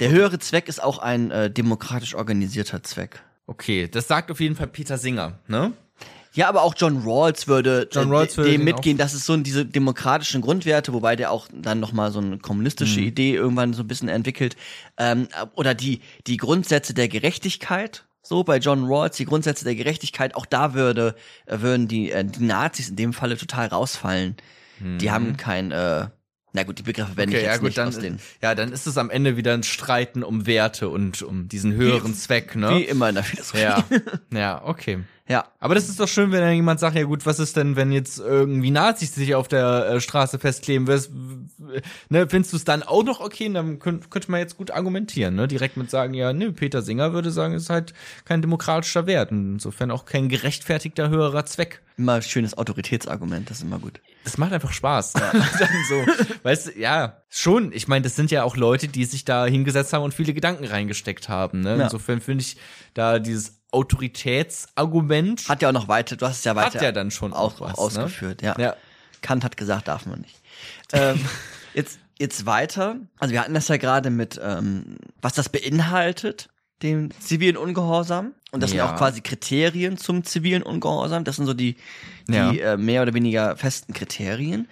Der höhere Zweck ist auch ein äh, demokratisch organisierter Zweck. Okay, das sagt auf jeden Fall Peter Singer, ne? Ja, aber auch John Rawls würde, John äh, Rawls würde dem mitgehen. Das ist so diese demokratischen Grundwerte, wobei der auch dann noch mal so eine kommunistische Mhm. Idee irgendwann so ein bisschen entwickelt. Ähm, oder die die Grundsätze der Gerechtigkeit. So bei John Rawls die Grundsätze der Gerechtigkeit. Auch da würde äh, würden die, äh, die Nazis in dem Falle total rausfallen. Die haben kein äh, na gut, die Begriffe ich Mhm. Okay, jetzt ja gut, nicht dann, aus den. ja, dann ist es am Ende wieder ein Streiten um Werte und um diesen höheren Zweck, ne? Wie immer in der Philosophie. Ja, ja, okay. Ja. Aber das ist doch schön, wenn dann jemand sagt, ja gut, was ist denn, wenn jetzt irgendwie Nazis sich auf der äh, Straße festkleben, was, ne, findest du es dann auch noch okay? Und dann könnt, könnte man jetzt gut argumentieren, ne? Direkt mit sagen, ja, ne, Peter Singer würde sagen, es ist halt kein demokratischer Wert und insofern auch kein gerechtfertigter höherer Zweck. Immer schönes Autoritätsargument, das ist immer gut. Das macht einfach Spaß. (laughs) dann so, weißt du, ja, schon. Ich meine, das sind ja auch Leute, die sich da hingesetzt haben und viele Gedanken reingesteckt haben. Ne? Ja. Insofern finde ich da dieses Autoritätsargument Hat ja auch noch weiter, du hast es ja weiter hat ja dann schon auch was. ausgeführt, ja. Ne? Ja. Kant hat gesagt, darf man nicht. (laughs) ähm, jetzt, jetzt weiter. Also wir hatten das ja gerade mit, ähm, was das beinhaltet, dem zivilen Ungehorsam. Und das sind Ja. auch quasi Kriterien zum zivilen Ungehorsam. Das sind so die, die Ja. äh, mehr oder weniger festen Kriterien.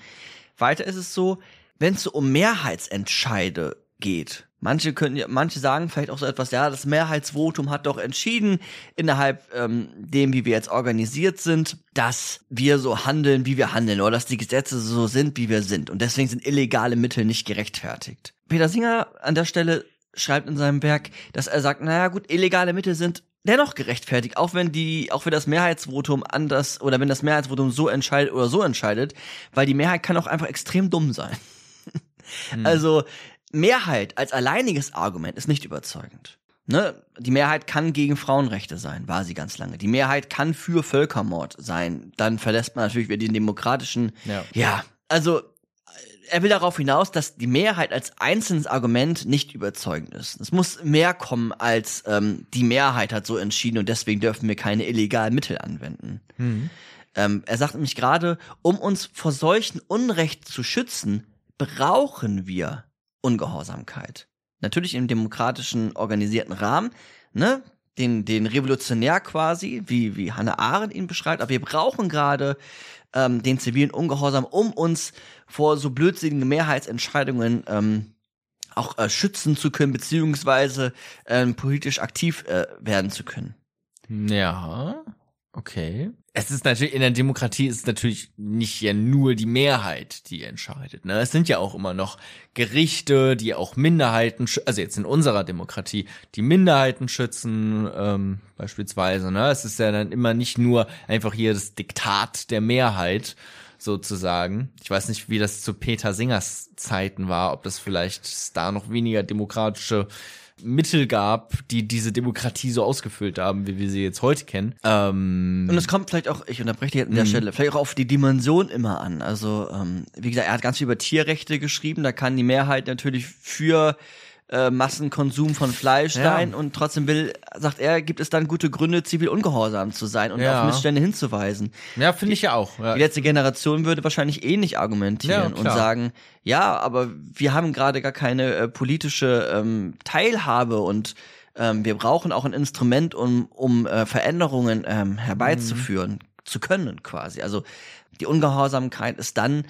Weiter ist es so, wenn es so um Mehrheitsentscheide geht. Manche können, manche sagen vielleicht auch so etwas, ja, das Mehrheitsvotum hat doch entschieden innerhalb ähm, dem, wie wir jetzt organisiert sind, dass wir so handeln, wie wir handeln, oder dass die Gesetze so sind, wie wir sind. Und deswegen sind illegale Mittel nicht gerechtfertigt. Peter Singer an der Stelle schreibt in seinem Werk, dass er sagt, naja gut, illegale Mittel sind dennoch gerechtfertigt, auch wenn die, auch wenn das Mehrheitsvotum anders oder wenn das Mehrheitsvotum so entscheidet oder so entscheidet, weil die Mehrheit kann auch einfach extrem dumm sein. (laughs) Also Mehrheit als alleiniges Argument ist nicht überzeugend. Ne? Die Mehrheit kann gegen Frauenrechte sein, war sie ganz lange. Die Mehrheit kann für Völkermord sein. Dann verlässt man natürlich wieder den demokratischen. Ja. ja, also er will darauf hinaus, dass die Mehrheit als einzelnes Argument nicht überzeugend ist. Es muss mehr kommen als ähm, die Mehrheit hat so entschieden und deswegen dürfen wir keine illegalen Mittel anwenden. Ähm, er sagt nämlich gerade, um uns vor solchen Unrecht zu schützen, brauchen wir Ungehorsamkeit. Natürlich im demokratischen organisierten Rahmen, ne? Den, den Revolutionär quasi, wie, wie Hannah Arendt ihn beschreibt, aber wir brauchen gerade ähm, den zivilen Ungehorsam, um uns vor so blödsinnigen Mehrheitsentscheidungen ähm, auch äh, schützen zu können, beziehungsweise ähm, politisch aktiv äh, werden zu können. Ja, okay. Es ist natürlich, in der Demokratie ist es natürlich nicht ja nur die Mehrheit, die entscheidet. Ne? Es sind ja auch immer noch Gerichte, die auch Minderheiten, also jetzt in unserer Demokratie, die Minderheiten schützen, ähm, beispielsweise. Ne? Es ist ja dann immer nicht nur einfach hier das Diktat der Mehrheit, sozusagen. Ich weiß nicht, wie das zu Peter Singers Zeiten war, ob das vielleicht da noch weniger demokratische Mittel gab, die diese Demokratie so ausgefüllt haben, wie wir sie jetzt heute kennen. Ähm, Und es kommt vielleicht auch, ich unterbreche dich an der Stelle, vielleicht auch auf die Dimension immer an. Also, ähm, wie gesagt, er hat ganz viel über Tierrechte geschrieben, da kann die Mehrheit natürlich für äh, Massenkonsum von Fleisch Ja. sein und trotzdem will, sagt er, gibt es dann gute Gründe, zivil ungehorsam zu sein und Ja. auf Missstände hinzuweisen. ja, finde ich ja auch. Ja. Die letzte Generation würde wahrscheinlich ähnlich argumentieren Ja, und sagen, ja, aber wir haben gerade gar keine äh, politische ähm, Teilhabe und ähm, wir brauchen auch ein Instrument, um, um äh, Veränderungen ähm, herbeizuführen, zu können quasi. Also die Ungehorsamkeit ist dann,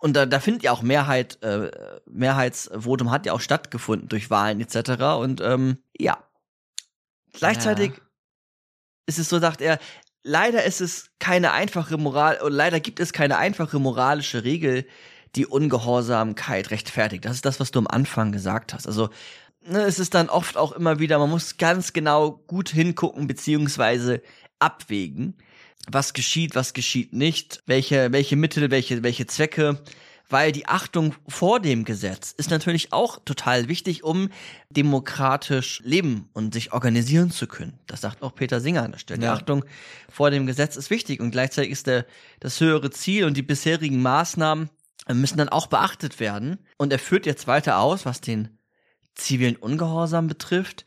und da, da findet ja auch Mehrheit, äh, Mehrheitsvotum hat ja auch stattgefunden durch Wahlen etc. Und ähm, ja, gleichzeitig Ja. ist es so, sagt er, leider ist es keine einfache Moral, leider gibt es keine einfache moralische Regel, die Ungehorsamkeit rechtfertigt. Das ist das, was du am Anfang gesagt hast. Also, ne, es ist dann oft auch immer wieder, man muss ganz genau gut hingucken, beziehungsweise abwägen, was geschieht, was geschieht nicht, welche, welche Mittel, welche, welche Zwecke, weil die Achtung vor dem Gesetz ist natürlich auch total wichtig, um demokratisch leben und sich organisieren zu können. Das sagt auch Peter Singer an der Stelle. Die Ja. Achtung vor dem Gesetz ist wichtig und gleichzeitig ist der, das höhere Ziel und die bisherigen Maßnahmen äh, müssen dann auch beachtet werden. Und er führt jetzt weiter aus, was den zivilen Ungehorsam betrifft.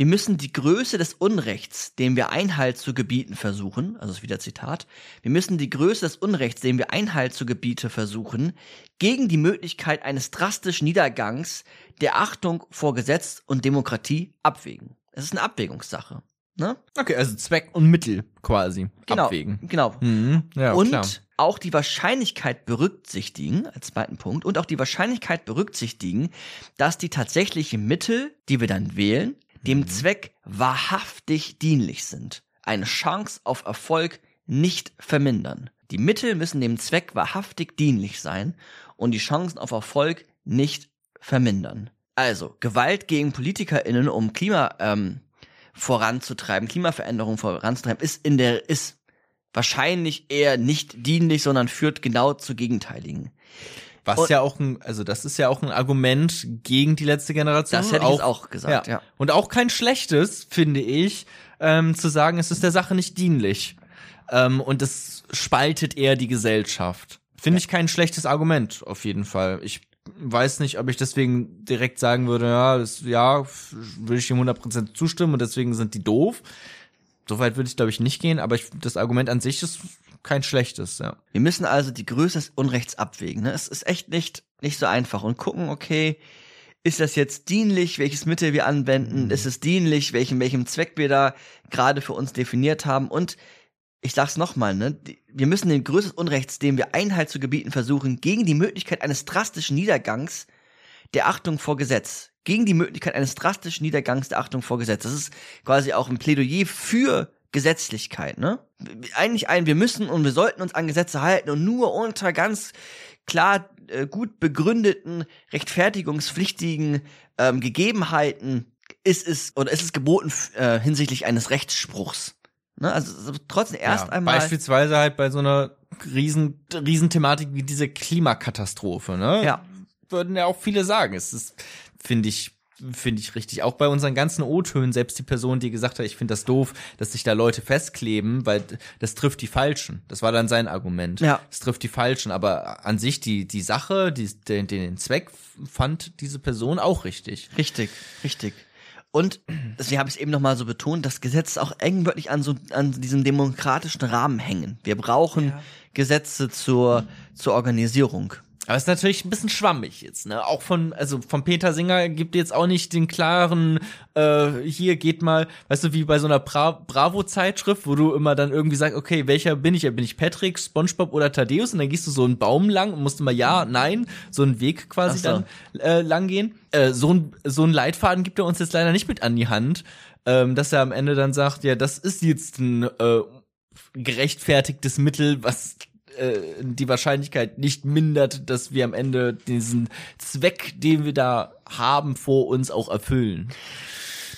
Wir müssen die Größe des Unrechts, dem wir Einhalt zu gebieten versuchen, also ist wieder Zitat, wir müssen die Größe des Unrechts, dem wir Einhalt zu gebiete versuchen, gegen die Möglichkeit eines drastischen Niedergangs der Achtung vor Gesetz und Demokratie abwägen. Es ist eine Abwägungssache. Ne? Okay, also Zweck und Mittel quasi Genau. abwägen. Genau. Mhm. Ja, und klar. auch die Wahrscheinlichkeit berücksichtigen, als zweiten Punkt, und auch die Wahrscheinlichkeit berücksichtigen, dass die tatsächlichen Mittel, die wir dann wählen, dem Zweck wahrhaftig dienlich sind. Eine Chance auf Erfolg nicht vermindern. Die Mittel müssen dem Zweck wahrhaftig dienlich sein und die Chancen auf Erfolg nicht vermindern. Also, Gewalt gegen PolitikerInnen, um Klima ähm, voranzutreiben, Klimaveränderung voranzutreiben, ist in der, ist wahrscheinlich eher nicht dienlich, sondern führt genau zu Gegenteiligen. Was und- ja auch ein, also das ist ja auch ein Argument gegen die letzte Generation. Das hätte ich jetzt auch gesagt, ja. Und auch kein schlechtes, finde ich, ähm, zu sagen, es ist der Sache nicht dienlich. Ähm, und es spaltet eher die Gesellschaft. Finde ich kein schlechtes Argument, auf jeden Fall. Ich weiß nicht, ob ich deswegen direkt sagen würde, ja, das, ja, würde ich ihm 100% zustimmen und deswegen sind die doof. Soweit würde ich, glaube ich, nicht gehen, aber ich, das Argument an sich ist kein schlechtes, ja. Wir müssen also die Größe des Unrechts abwägen. Ne? Es ist echt nicht nicht so einfach und gucken, okay, ist das jetzt dienlich, welches Mittel wir anwenden? Ist es dienlich, welchen, welchem Zweck wir da gerade für uns definiert haben? Und ich sag's nochmal, ne, wir müssen den größten Unrechts, dem wir Einhalt zu gebieten versuchen, gegen die Möglichkeit eines drastischen Niedergangs der Achtung vor Gesetz. Gegen die Möglichkeit eines drastischen Niedergangs der Achtung vor Gesetz. Das ist quasi auch ein Plädoyer für Gesetzlichkeit, ne? Eigentlich ein, wir müssen und wir sollten uns an Gesetze halten und nur unter ganz klar äh, gut begründeten, rechtfertigungspflichtigen ähm, Gegebenheiten ist es oder ist es geboten äh, hinsichtlich eines Rechtsspruchs. Ne? Also trotzdem erst ja, einmal. Beispielsweise halt bei so einer riesen, riesen Thematik wie diese Klimakatastrophe, ne? Ja. Würden ja auch viele sagen. Es ist, finde ich, finde ich richtig. Auch bei unseren ganzen O-Tönen, selbst die Person, die gesagt hat, ich finde das doof, dass sich da Leute festkleben, weil das trifft die Falschen. Das war dann sein Argument. Ja. Das trifft die Falschen. Aber an sich die, die Sache, die, den, den Zweck fand diese Person auch richtig. Richtig, richtig. Und deswegen habe ich es eben nochmal so betont, das Gesetz auch eng wirklich an so an diesem demokratischen Rahmen hängen. Wir brauchen Ja. Gesetze zur, zur Organisierung. Aber es ist natürlich ein bisschen schwammig jetzt, ne? Auch von, also von Peter Singer gibt jetzt auch nicht den klaren, äh, hier geht mal, weißt du, wie bei so einer Bra Bravo-Zeitschrift, wo du immer dann irgendwie sagst, okay, welcher bin ich? Bin ich Patrick, Spongebob oder Thaddeus? Und dann gehst du so einen Baum lang und musst immer ja, nein, so einen Weg quasi so. dann äh, lang gehen. Äh, so ein so ein Leitfaden gibt er uns jetzt leider nicht mit an die Hand, ähm, dass er am Ende dann sagt, ja, das ist jetzt ein äh, gerechtfertigtes Mittel, was äh, die Wahrscheinlichkeit nicht mindert, dass wir am Ende diesen Zweck, den wir da haben, vor uns auch erfüllen.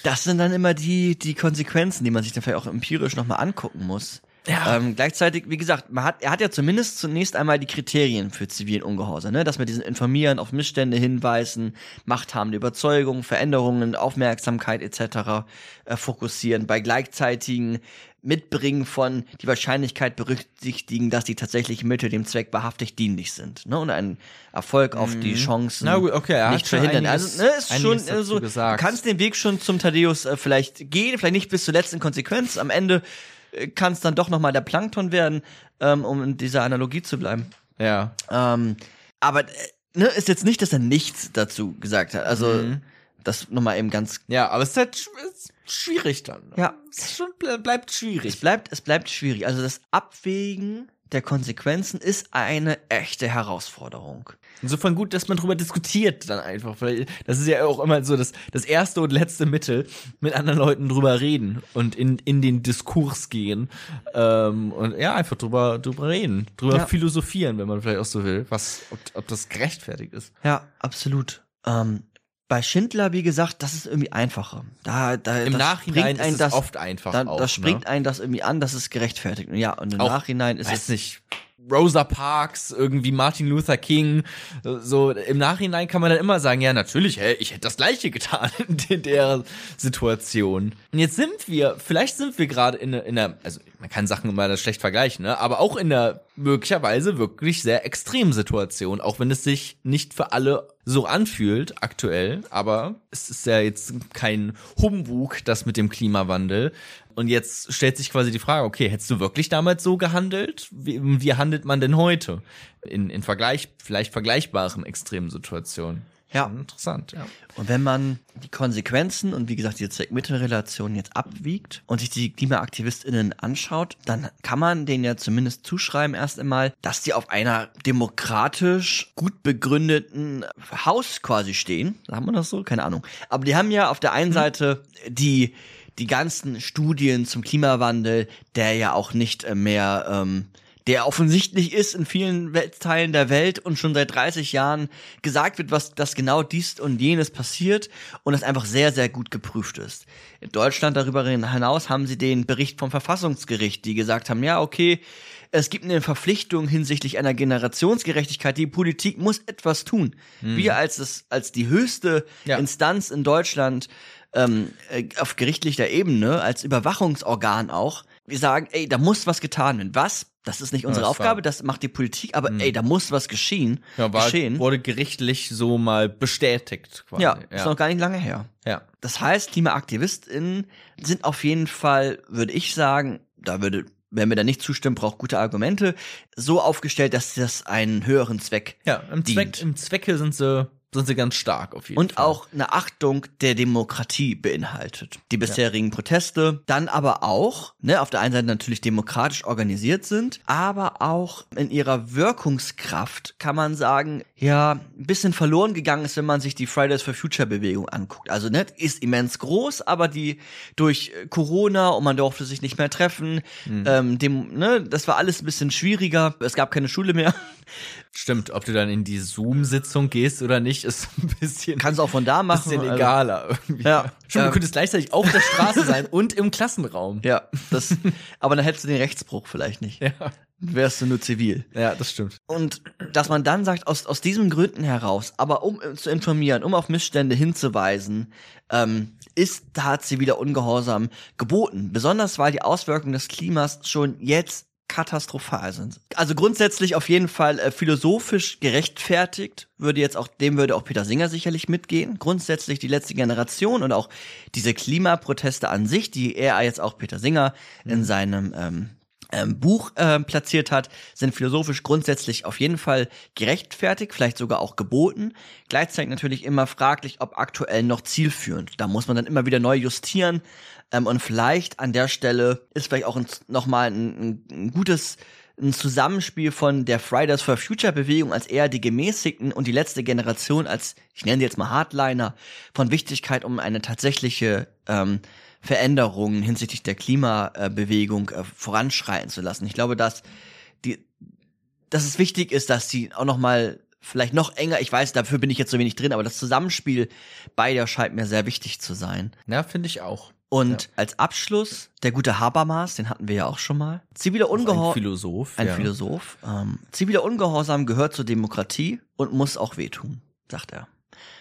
Das sind dann immer die, die Konsequenzen, die man sich dann vielleicht auch empirisch nochmal angucken muss. Ja. Ähm, gleichzeitig, wie gesagt, man hat, er hat ja zumindest zunächst einmal die Kriterien für zivilen Ungehorsam, ne? dass wir diesen Informieren, auf Missstände hinweisen, machthabende Überzeugung, Veränderungen, Aufmerksamkeit etc. Äh, fokussieren, bei gleichzeitigen Mitbringen von die Wahrscheinlichkeit berücksichtigen, dass die tatsächlichen Mittel dem Zweck wahrhaftig dienlich sind. Ne? Und einen Erfolg auf die Chancen Mhm. Na gut, okay, er nicht verhindern. einiges- also, ne, ist schon also, du gesagt. kannst den Weg schon zum Thaddeus äh, vielleicht gehen, vielleicht nicht bis zur letzten Konsequenz. Am Ende äh, kann es dann doch nochmal der Plankton werden, ähm, um in dieser Analogie zu bleiben. Ja. Ähm, aber äh, ne, ist jetzt nicht, dass er nichts dazu gesagt hat. Also Mhm. das nochmal eben ganz. Ja, aber es ist halt schwierig dann. ne? Ja. Es schon, ble bleibt Es schwierig. bleibt, es bleibt schwierig. Also das Abwägen der Konsequenzen ist eine echte Herausforderung. Insofern gut, dass man drüber diskutiert dann einfach. Weil das ist ja auch immer so das, das erste und letzte Mittel, mit anderen Leuten drüber reden und in, in den Diskurs gehen. Ähm, und ja, einfach drüber, drüber reden, drüber Ja. philosophieren, wenn man vielleicht auch so will, was, ob, ob das gerechtfertigt ist. Ja, absolut. Ähm, bei Schindler, wie gesagt, das ist irgendwie einfacher. Da, da, Im Nachhinein ist es das, oft einfach Da, auch, das springt ne? einen das irgendwie an, das ist gerechtfertigt. Und ja, und im Auch, Nachhinein ist es nicht, Rosa Parks, irgendwie Martin Luther King, so im Nachhinein kann man dann immer sagen, ja natürlich, hä, ich hätte das gleiche getan (laughs) in der Situation. Und jetzt sind wir, vielleicht sind wir gerade in, in einer, also man kann Sachen immer schlecht vergleichen, ne, aber auch in einer möglicherweise wirklich sehr extremen Situation, auch wenn es sich nicht für alle so anfühlt aktuell, aber es ist ja jetzt kein Humbug, das mit dem Klimawandel. Und jetzt stellt sich quasi die Frage, okay, hättest du wirklich damals so gehandelt? Wie, wie handelt man denn heute? In, in Vergleich, vielleicht vergleichbaren extremen Situationen. Ja. Schon Interessant, ja. Und wenn man die Konsequenzen und wie gesagt diese Zweck-Mittel-Relation jetzt abwiegt und sich die KlimaaktivistInnen anschaut, dann kann man denen ja zumindest zuschreiben erst einmal, dass die auf einer demokratisch gut begründeten Haus quasi stehen. Haben wir das so? Keine Ahnung. Aber die haben ja auf der einen Seite die die ganzen Studien zum Klimawandel, der ja auch nicht äh, mehr ähm, der offensichtlich ist in vielen Teilen der Welt und schon seit 30 Jahren gesagt wird, was dass genau dies und jenes passiert und das einfach sehr, sehr gut geprüft ist. In Deutschland darüber hinaus haben sie den Bericht vom Verfassungsgericht, die gesagt haben, ja, okay, es gibt eine Verpflichtung hinsichtlich einer Generationsgerechtigkeit. Die Politik muss etwas tun. Wir als das, als die höchste Ja. Instanz in Deutschland ähm, äh, auf gerichtlicher Ebene, als Überwachungsorgan auch, wir sagen, ey, da muss was getan werden. Was? Das ist nicht unsere das war- Aufgabe, das macht die Politik, aber ey, da muss was geschehen. ja war, geschehen. wurde gerichtlich so mal bestätigt. Quasi. ja, ist noch gar nicht lange her. ja. Das heißt, KlimaaktivistInnen sind auf jeden Fall, würde ich sagen, da würde wer mir da nicht zustimmt, braucht gute Argumente, so aufgestellt, dass das einen höheren Zweck Ja, im, dient. Zweck, im Zwecke sind sie, sind sie ganz stark auf jeden und Fall. auch eine Achtung der Demokratie beinhaltet. Die bisherigen Proteste, dann aber auch, ne, auf der einen Seite natürlich demokratisch organisiert sind, aber auch in ihrer Wirkungskraft kann man sagen, ja, ein bisschen verloren gegangen ist, wenn man sich die Fridays for Future Bewegung anguckt. Also, ne, ist immens groß, aber die durch äh, Corona und man durfte sich nicht mehr treffen, ähm, dem, ne, das war alles ein bisschen schwieriger. Es gab keine Schule mehr. Stimmt, ob du dann in die Zoom-Sitzung gehst oder nicht, ist ein bisschen, Kannst auch von da machen. bisschen also- egaler irgendwie. Ja. Ähm. du könntest gleichzeitig auf der Straße sein (laughs) und im Klassenraum. Ja, das, aber dann hättest du den Rechtsbruch vielleicht nicht. Ja. Wärst du nur zivil. Ja, das stimmt. Und dass man dann sagt, aus, aus diesen Gründen heraus, aber um äh, zu informieren, um auf Missstände hinzuweisen, ähm, ist da ziviler Ungehorsam geboten. Besonders weil die Auswirkungen des Klimas schon jetzt katastrophal sind. Also grundsätzlich auf jeden Fall äh, philosophisch gerechtfertigt, würde jetzt auch, dem würde auch Peter Singer sicherlich mitgehen. Grundsätzlich die letzte Generation und auch diese Klimaproteste an sich, die er jetzt auch Peter Singer in seinem ähm, ähm, Buch äh, platziert hat, sind philosophisch grundsätzlich auf jeden Fall gerechtfertigt, vielleicht sogar auch geboten. Gleichzeitig natürlich immer fraglich, ob aktuell noch zielführend. Da muss man dann immer wieder neu justieren. Ähm, und vielleicht an der Stelle ist vielleicht auch nochmal ein, ein, gutes ein Zusammenspiel von der Fridays for Future Bewegung als eher die gemäßigten und die letzte Generation als, ich nenne sie jetzt mal Hardliner, von Wichtigkeit, um eine tatsächliche ähm, Veränderung hinsichtlich der Klimabewegung äh, voranschreiten zu lassen. Ich glaube, dass die, dass es wichtig ist, dass sie auch noch mal vielleicht noch enger, ich weiß, dafür bin ich jetzt so wenig drin, aber das Zusammenspiel beider scheint mir sehr wichtig zu sein. Ja, finde ich auch. Und als Abschluss, der gute Habermas, den hatten wir ja auch schon mal. Ziviler Ein Ungehorsam. Philosoph. Ein ja. Philosoph. Ähm, ziviler Ungehorsam gehört zur Demokratie und muss auch wehtun, sagt er.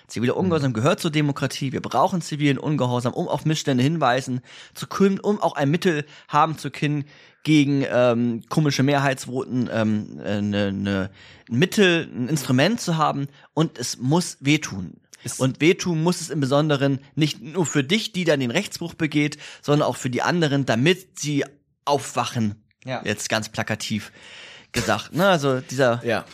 Ziviler Ungehorsam gehört zur Demokratie. Wir brauchen zivilen Ungehorsam, um auf Missstände hinweisen zu können, um auch ein Mittel haben zu können, gegen ähm, komische Mehrheitsvoten ähm, äh, ne, ne, ein Mittel, ein Instrument zu haben und es muss wehtun. Und wehtun muss es im Besonderen nicht nur für dich, die dann den Rechtsbruch begeht, sondern auch für die anderen, damit sie aufwachen. Ja. Jetzt ganz plakativ gesagt. Ne? Also dieser Ja.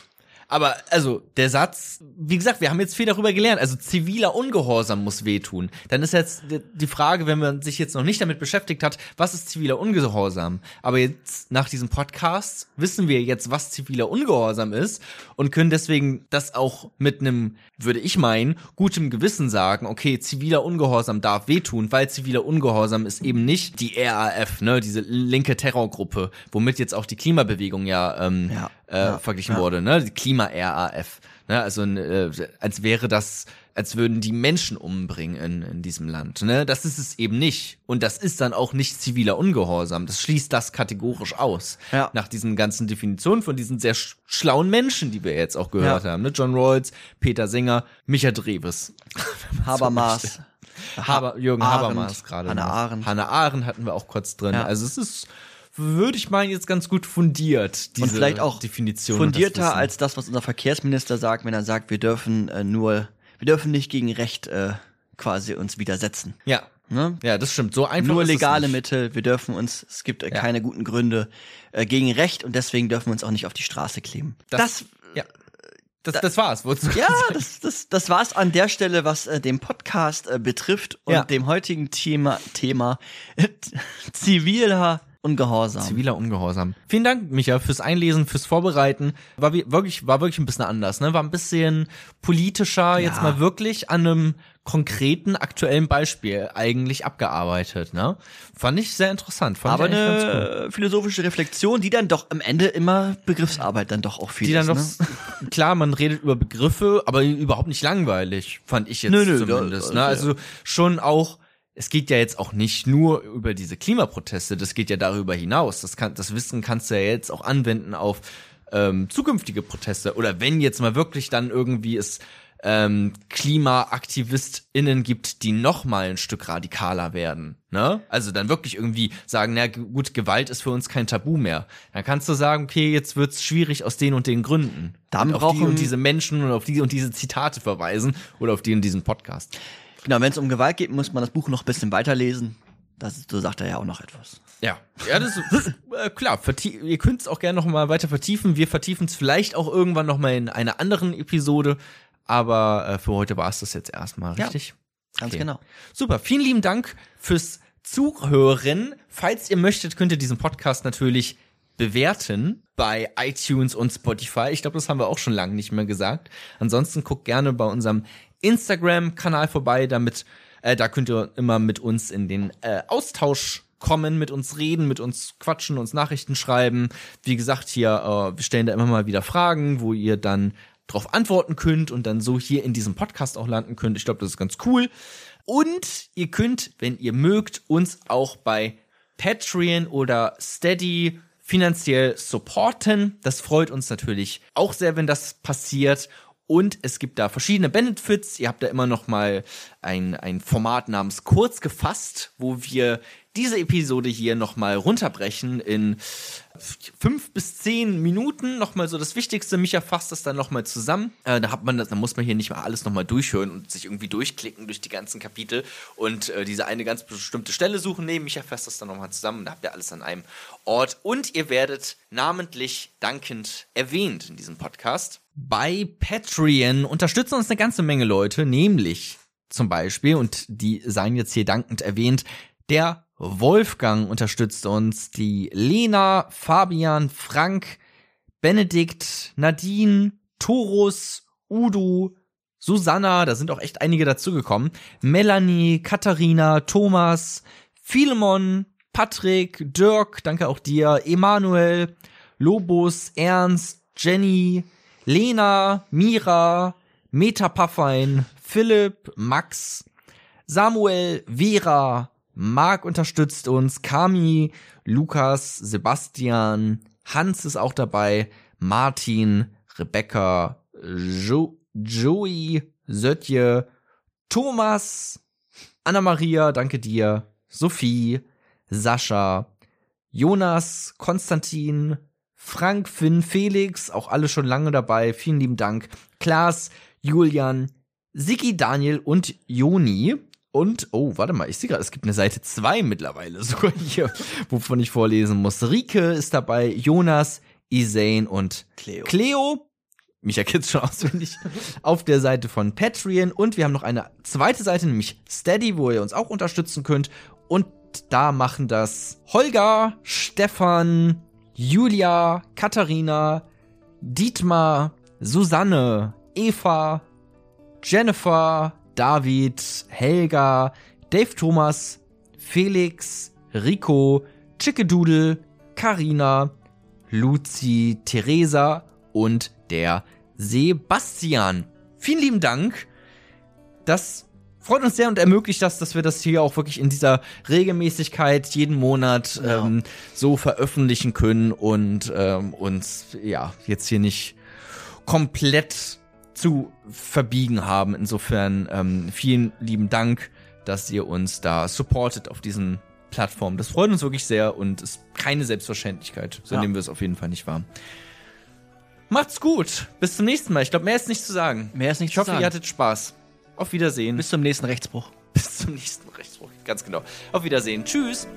Aber also der Satz, wie gesagt, wir haben jetzt viel darüber gelernt. Also ziviler Ungehorsam muss wehtun. Dann ist jetzt die- Frage, wenn man sich jetzt noch nicht damit beschäftigt hat, was ist ziviler Ungehorsam? Aber jetzt nach diesem Podcast wissen wir jetzt, was ziviler Ungehorsam ist und können deswegen das auch mit einem, würde ich meinen, gutem Gewissen sagen, okay, ziviler Ungehorsam darf wehtun, weil ziviler Ungehorsam ist eben nicht die RAF, ne, diese linke Terrorgruppe, womit jetzt auch die Klimabewegung ja, ähm, Ja. Äh, Ja. verglichen Ja. wurde, ne? Die Klima-RAF. Ne? Also äh, als wäre das, als würden die Menschen umbringen in, in diesem Land. Ne? Das ist es eben nicht. Und das ist dann auch nicht ziviler Ungehorsam. Das schließt das kategorisch aus. Ja. Nach diesen ganzen Definitionen von diesen sehr sch schlauen Menschen, die wir jetzt auch gehört haben. Ne? John Rawls, Peter Singer, Micha Dreves. (laughs) Habermas. Haber, Jürgen Arendt, Habermas gerade. Hannah. Arendt. Hannah Arendt hatten wir auch kurz drin. Ja. Also es ist, würde ich meinen, jetzt ganz gut fundiert, diese und vielleicht auch Definition. und das fundierter als das, was unser Verkehrsminister sagt, wenn er sagt, wir dürfen äh, nur, wir dürfen nicht gegen Recht äh, quasi uns widersetzen. Ja. Ne? Ja, das stimmt. So einfach Nur legale. Mittel, wir dürfen uns, es gibt äh, Ja. keine guten Gründe äh, gegen Recht und deswegen dürfen wir uns auch nicht auf die Straße kleben. Das, ja. Das, das war's. wolltest du Ja, das, das, das war's an der Stelle, was äh, den Podcast äh, betrifft und Ja. dem heutigen Thema, Thema (laughs) äh, ziviler Ungehorsam. Ziviler Ungehorsam. Vielen Dank, Micha, fürs Einlesen, fürs Vorbereiten. War wirklich, war wirklich ein bisschen anders, ne? War ein bisschen politischer, jetzt mal wirklich an einem konkreten, aktuellen Beispiel eigentlich abgearbeitet, ne? Fand ich sehr interessant. Fand Aber cool. eine philosophische Reflexion, die dann doch am Ende immer Begriffsarbeit dann doch auch viel Die dann ist. doch, ne? klar, man redet über Begriffe, aber überhaupt nicht langweilig, fand ich jetzt Nö, nö, zumindest. da- ne? ja. Also schon auch, es geht ja jetzt auch nicht nur über diese Klimaproteste, das geht ja darüber hinaus. Das, kann, das Wissen kannst du ja jetzt auch anwenden auf ähm, zukünftige Proteste. Oder wenn jetzt mal wirklich dann irgendwie es ähm, KlimaaktivistInnen gibt, die noch mal ein Stück radikaler werden. Ne? Also dann wirklich irgendwie sagen, na gut, Gewalt ist für uns kein Tabu mehr. Dann kannst du sagen, okay, jetzt wird's schwierig aus den und den Gründen. Dann und auf die brauchen- und diese Menschen und auf die und diese Zitate verweisen oder auf die und diesen Podcast. Genau, wenn es um Gewalt geht, muss man das Buch noch ein bisschen weiterlesen. Das ist, so sagt er ja auch noch etwas. Ja, ja, das ist äh, klar. Ihr könnt es auch gerne noch mal weiter vertiefen. Wir vertiefen es vielleicht auch irgendwann noch mal in einer anderen Episode. Aber äh, für heute war es das jetzt erstmal, Ja, richtig? Ganz Okay. genau. Super, vielen lieben Dank fürs Zuhören. Falls ihr möchtet, könnt ihr diesen Podcast natürlich bewerten bei iTunes und Spotify. Ich glaube, das haben wir auch schon lange nicht mehr gesagt. Ansonsten guckt gerne bei unserem Instagram-Kanal vorbei, damit äh, da könnt ihr immer mit uns in den äh, Austausch kommen, mit uns reden, mit uns quatschen, uns Nachrichten schreiben. Wie gesagt, hier, äh, wir stellen da immer mal wieder Fragen, wo ihr dann drauf antworten könnt und dann so hier in diesem Podcast auch landen könnt. Ich glaube, das ist ganz cool. Und ihr könnt, wenn ihr mögt, uns auch bei Patreon oder Steady finanziell supporten. Das freut uns natürlich auch sehr, wenn das passiert. Und es gibt da verschiedene Benefits. Ihr habt da immer noch mal ein, ein Format namens Kurz gefasst, wo wir diese Episode hier noch mal runterbrechen in fünf bis zehn Minuten noch mal so das Wichtigste. Micha fasst das dann noch mal zusammen. Äh, da hat man das, da muss man hier nicht mal alles noch mal durchhören und sich irgendwie durchklicken durch die ganzen Kapitel und äh, diese eine ganz bestimmte Stelle suchen. Nee, Micha fasst das dann noch mal zusammen. Da habt ihr alles an einem Ort und ihr werdet namentlich dankend erwähnt in diesem Podcast. Bei Patreon unterstützen uns eine ganze Menge Leute, nämlich zum Beispiel, und die seien jetzt hier dankend erwähnt, der Wolfgang unterstützt uns, die Lena, Fabian, Frank, Benedikt, Nadine, Torus, Udo, Susanna, da sind auch echt einige dazugekommen, Melanie, Katharina, Thomas, Philemon, Patrick, Dirk, danke auch dir, Emanuel, Lobos, Ernst, Jenny, Lena, Mira, Meta Paffein, Philipp, Max, Samuel, Vera, Marc unterstützt uns, Kami, Lukas, Sebastian, Hans ist auch dabei, Martin, Rebecca, jo Joey, Sötje, Thomas, Anna-Maria, danke dir, Sophie, Sascha, Jonas, Konstantin, Frank, Finn, Felix, auch alle schon lange dabei, vielen lieben Dank, Klaas, Julian, Sigi, Daniel und Joni. Und, oh, warte mal, ich sehe gerade, es gibt eine Seite 2 mittlerweile (laughs) sogar hier, wovon ich vorlesen muss. Rike ist dabei, Jonas, Isane und Cleo. Cleo. Micha kennt's schon auswendig. (laughs) auf der Seite von Patreon. Und wir haben noch eine zweite Seite, nämlich Steady, wo ihr uns auch unterstützen könnt. Und da machen das Holger, Stefan, Julia, Katharina, Dietmar, Susanne, Eva, Jennifer, David, Helga, Dave Thomas, Felix, Rico, Chickedoodle, Karina, Luzi, Theresa und der Sebastian. Vielen lieben Dank. Das freut uns sehr und ermöglicht das, dass wir das hier auch wirklich in dieser Regelmäßigkeit jeden Monat Ja. ähm, so veröffentlichen können und ähm, uns ja jetzt hier nicht komplett zu verbiegen haben. Insofern ähm, vielen lieben Dank, dass ihr uns da supportet auf diesen Plattformen. Das freut uns wirklich sehr und ist keine Selbstverständlichkeit. So Ja. nehmen wir es auf jeden Fall nicht wahr. Macht's gut. Bis zum nächsten Mal. Ich glaube, mehr ist nicht zu sagen. Mehr ist nicht Ich zu hoffe, sagen. ihr hattet Spaß. Auf Wiedersehen. Bis zum nächsten Rechtsbruch. Bis zum nächsten Rechtsbruch. Ganz genau. Auf Wiedersehen. Tschüss.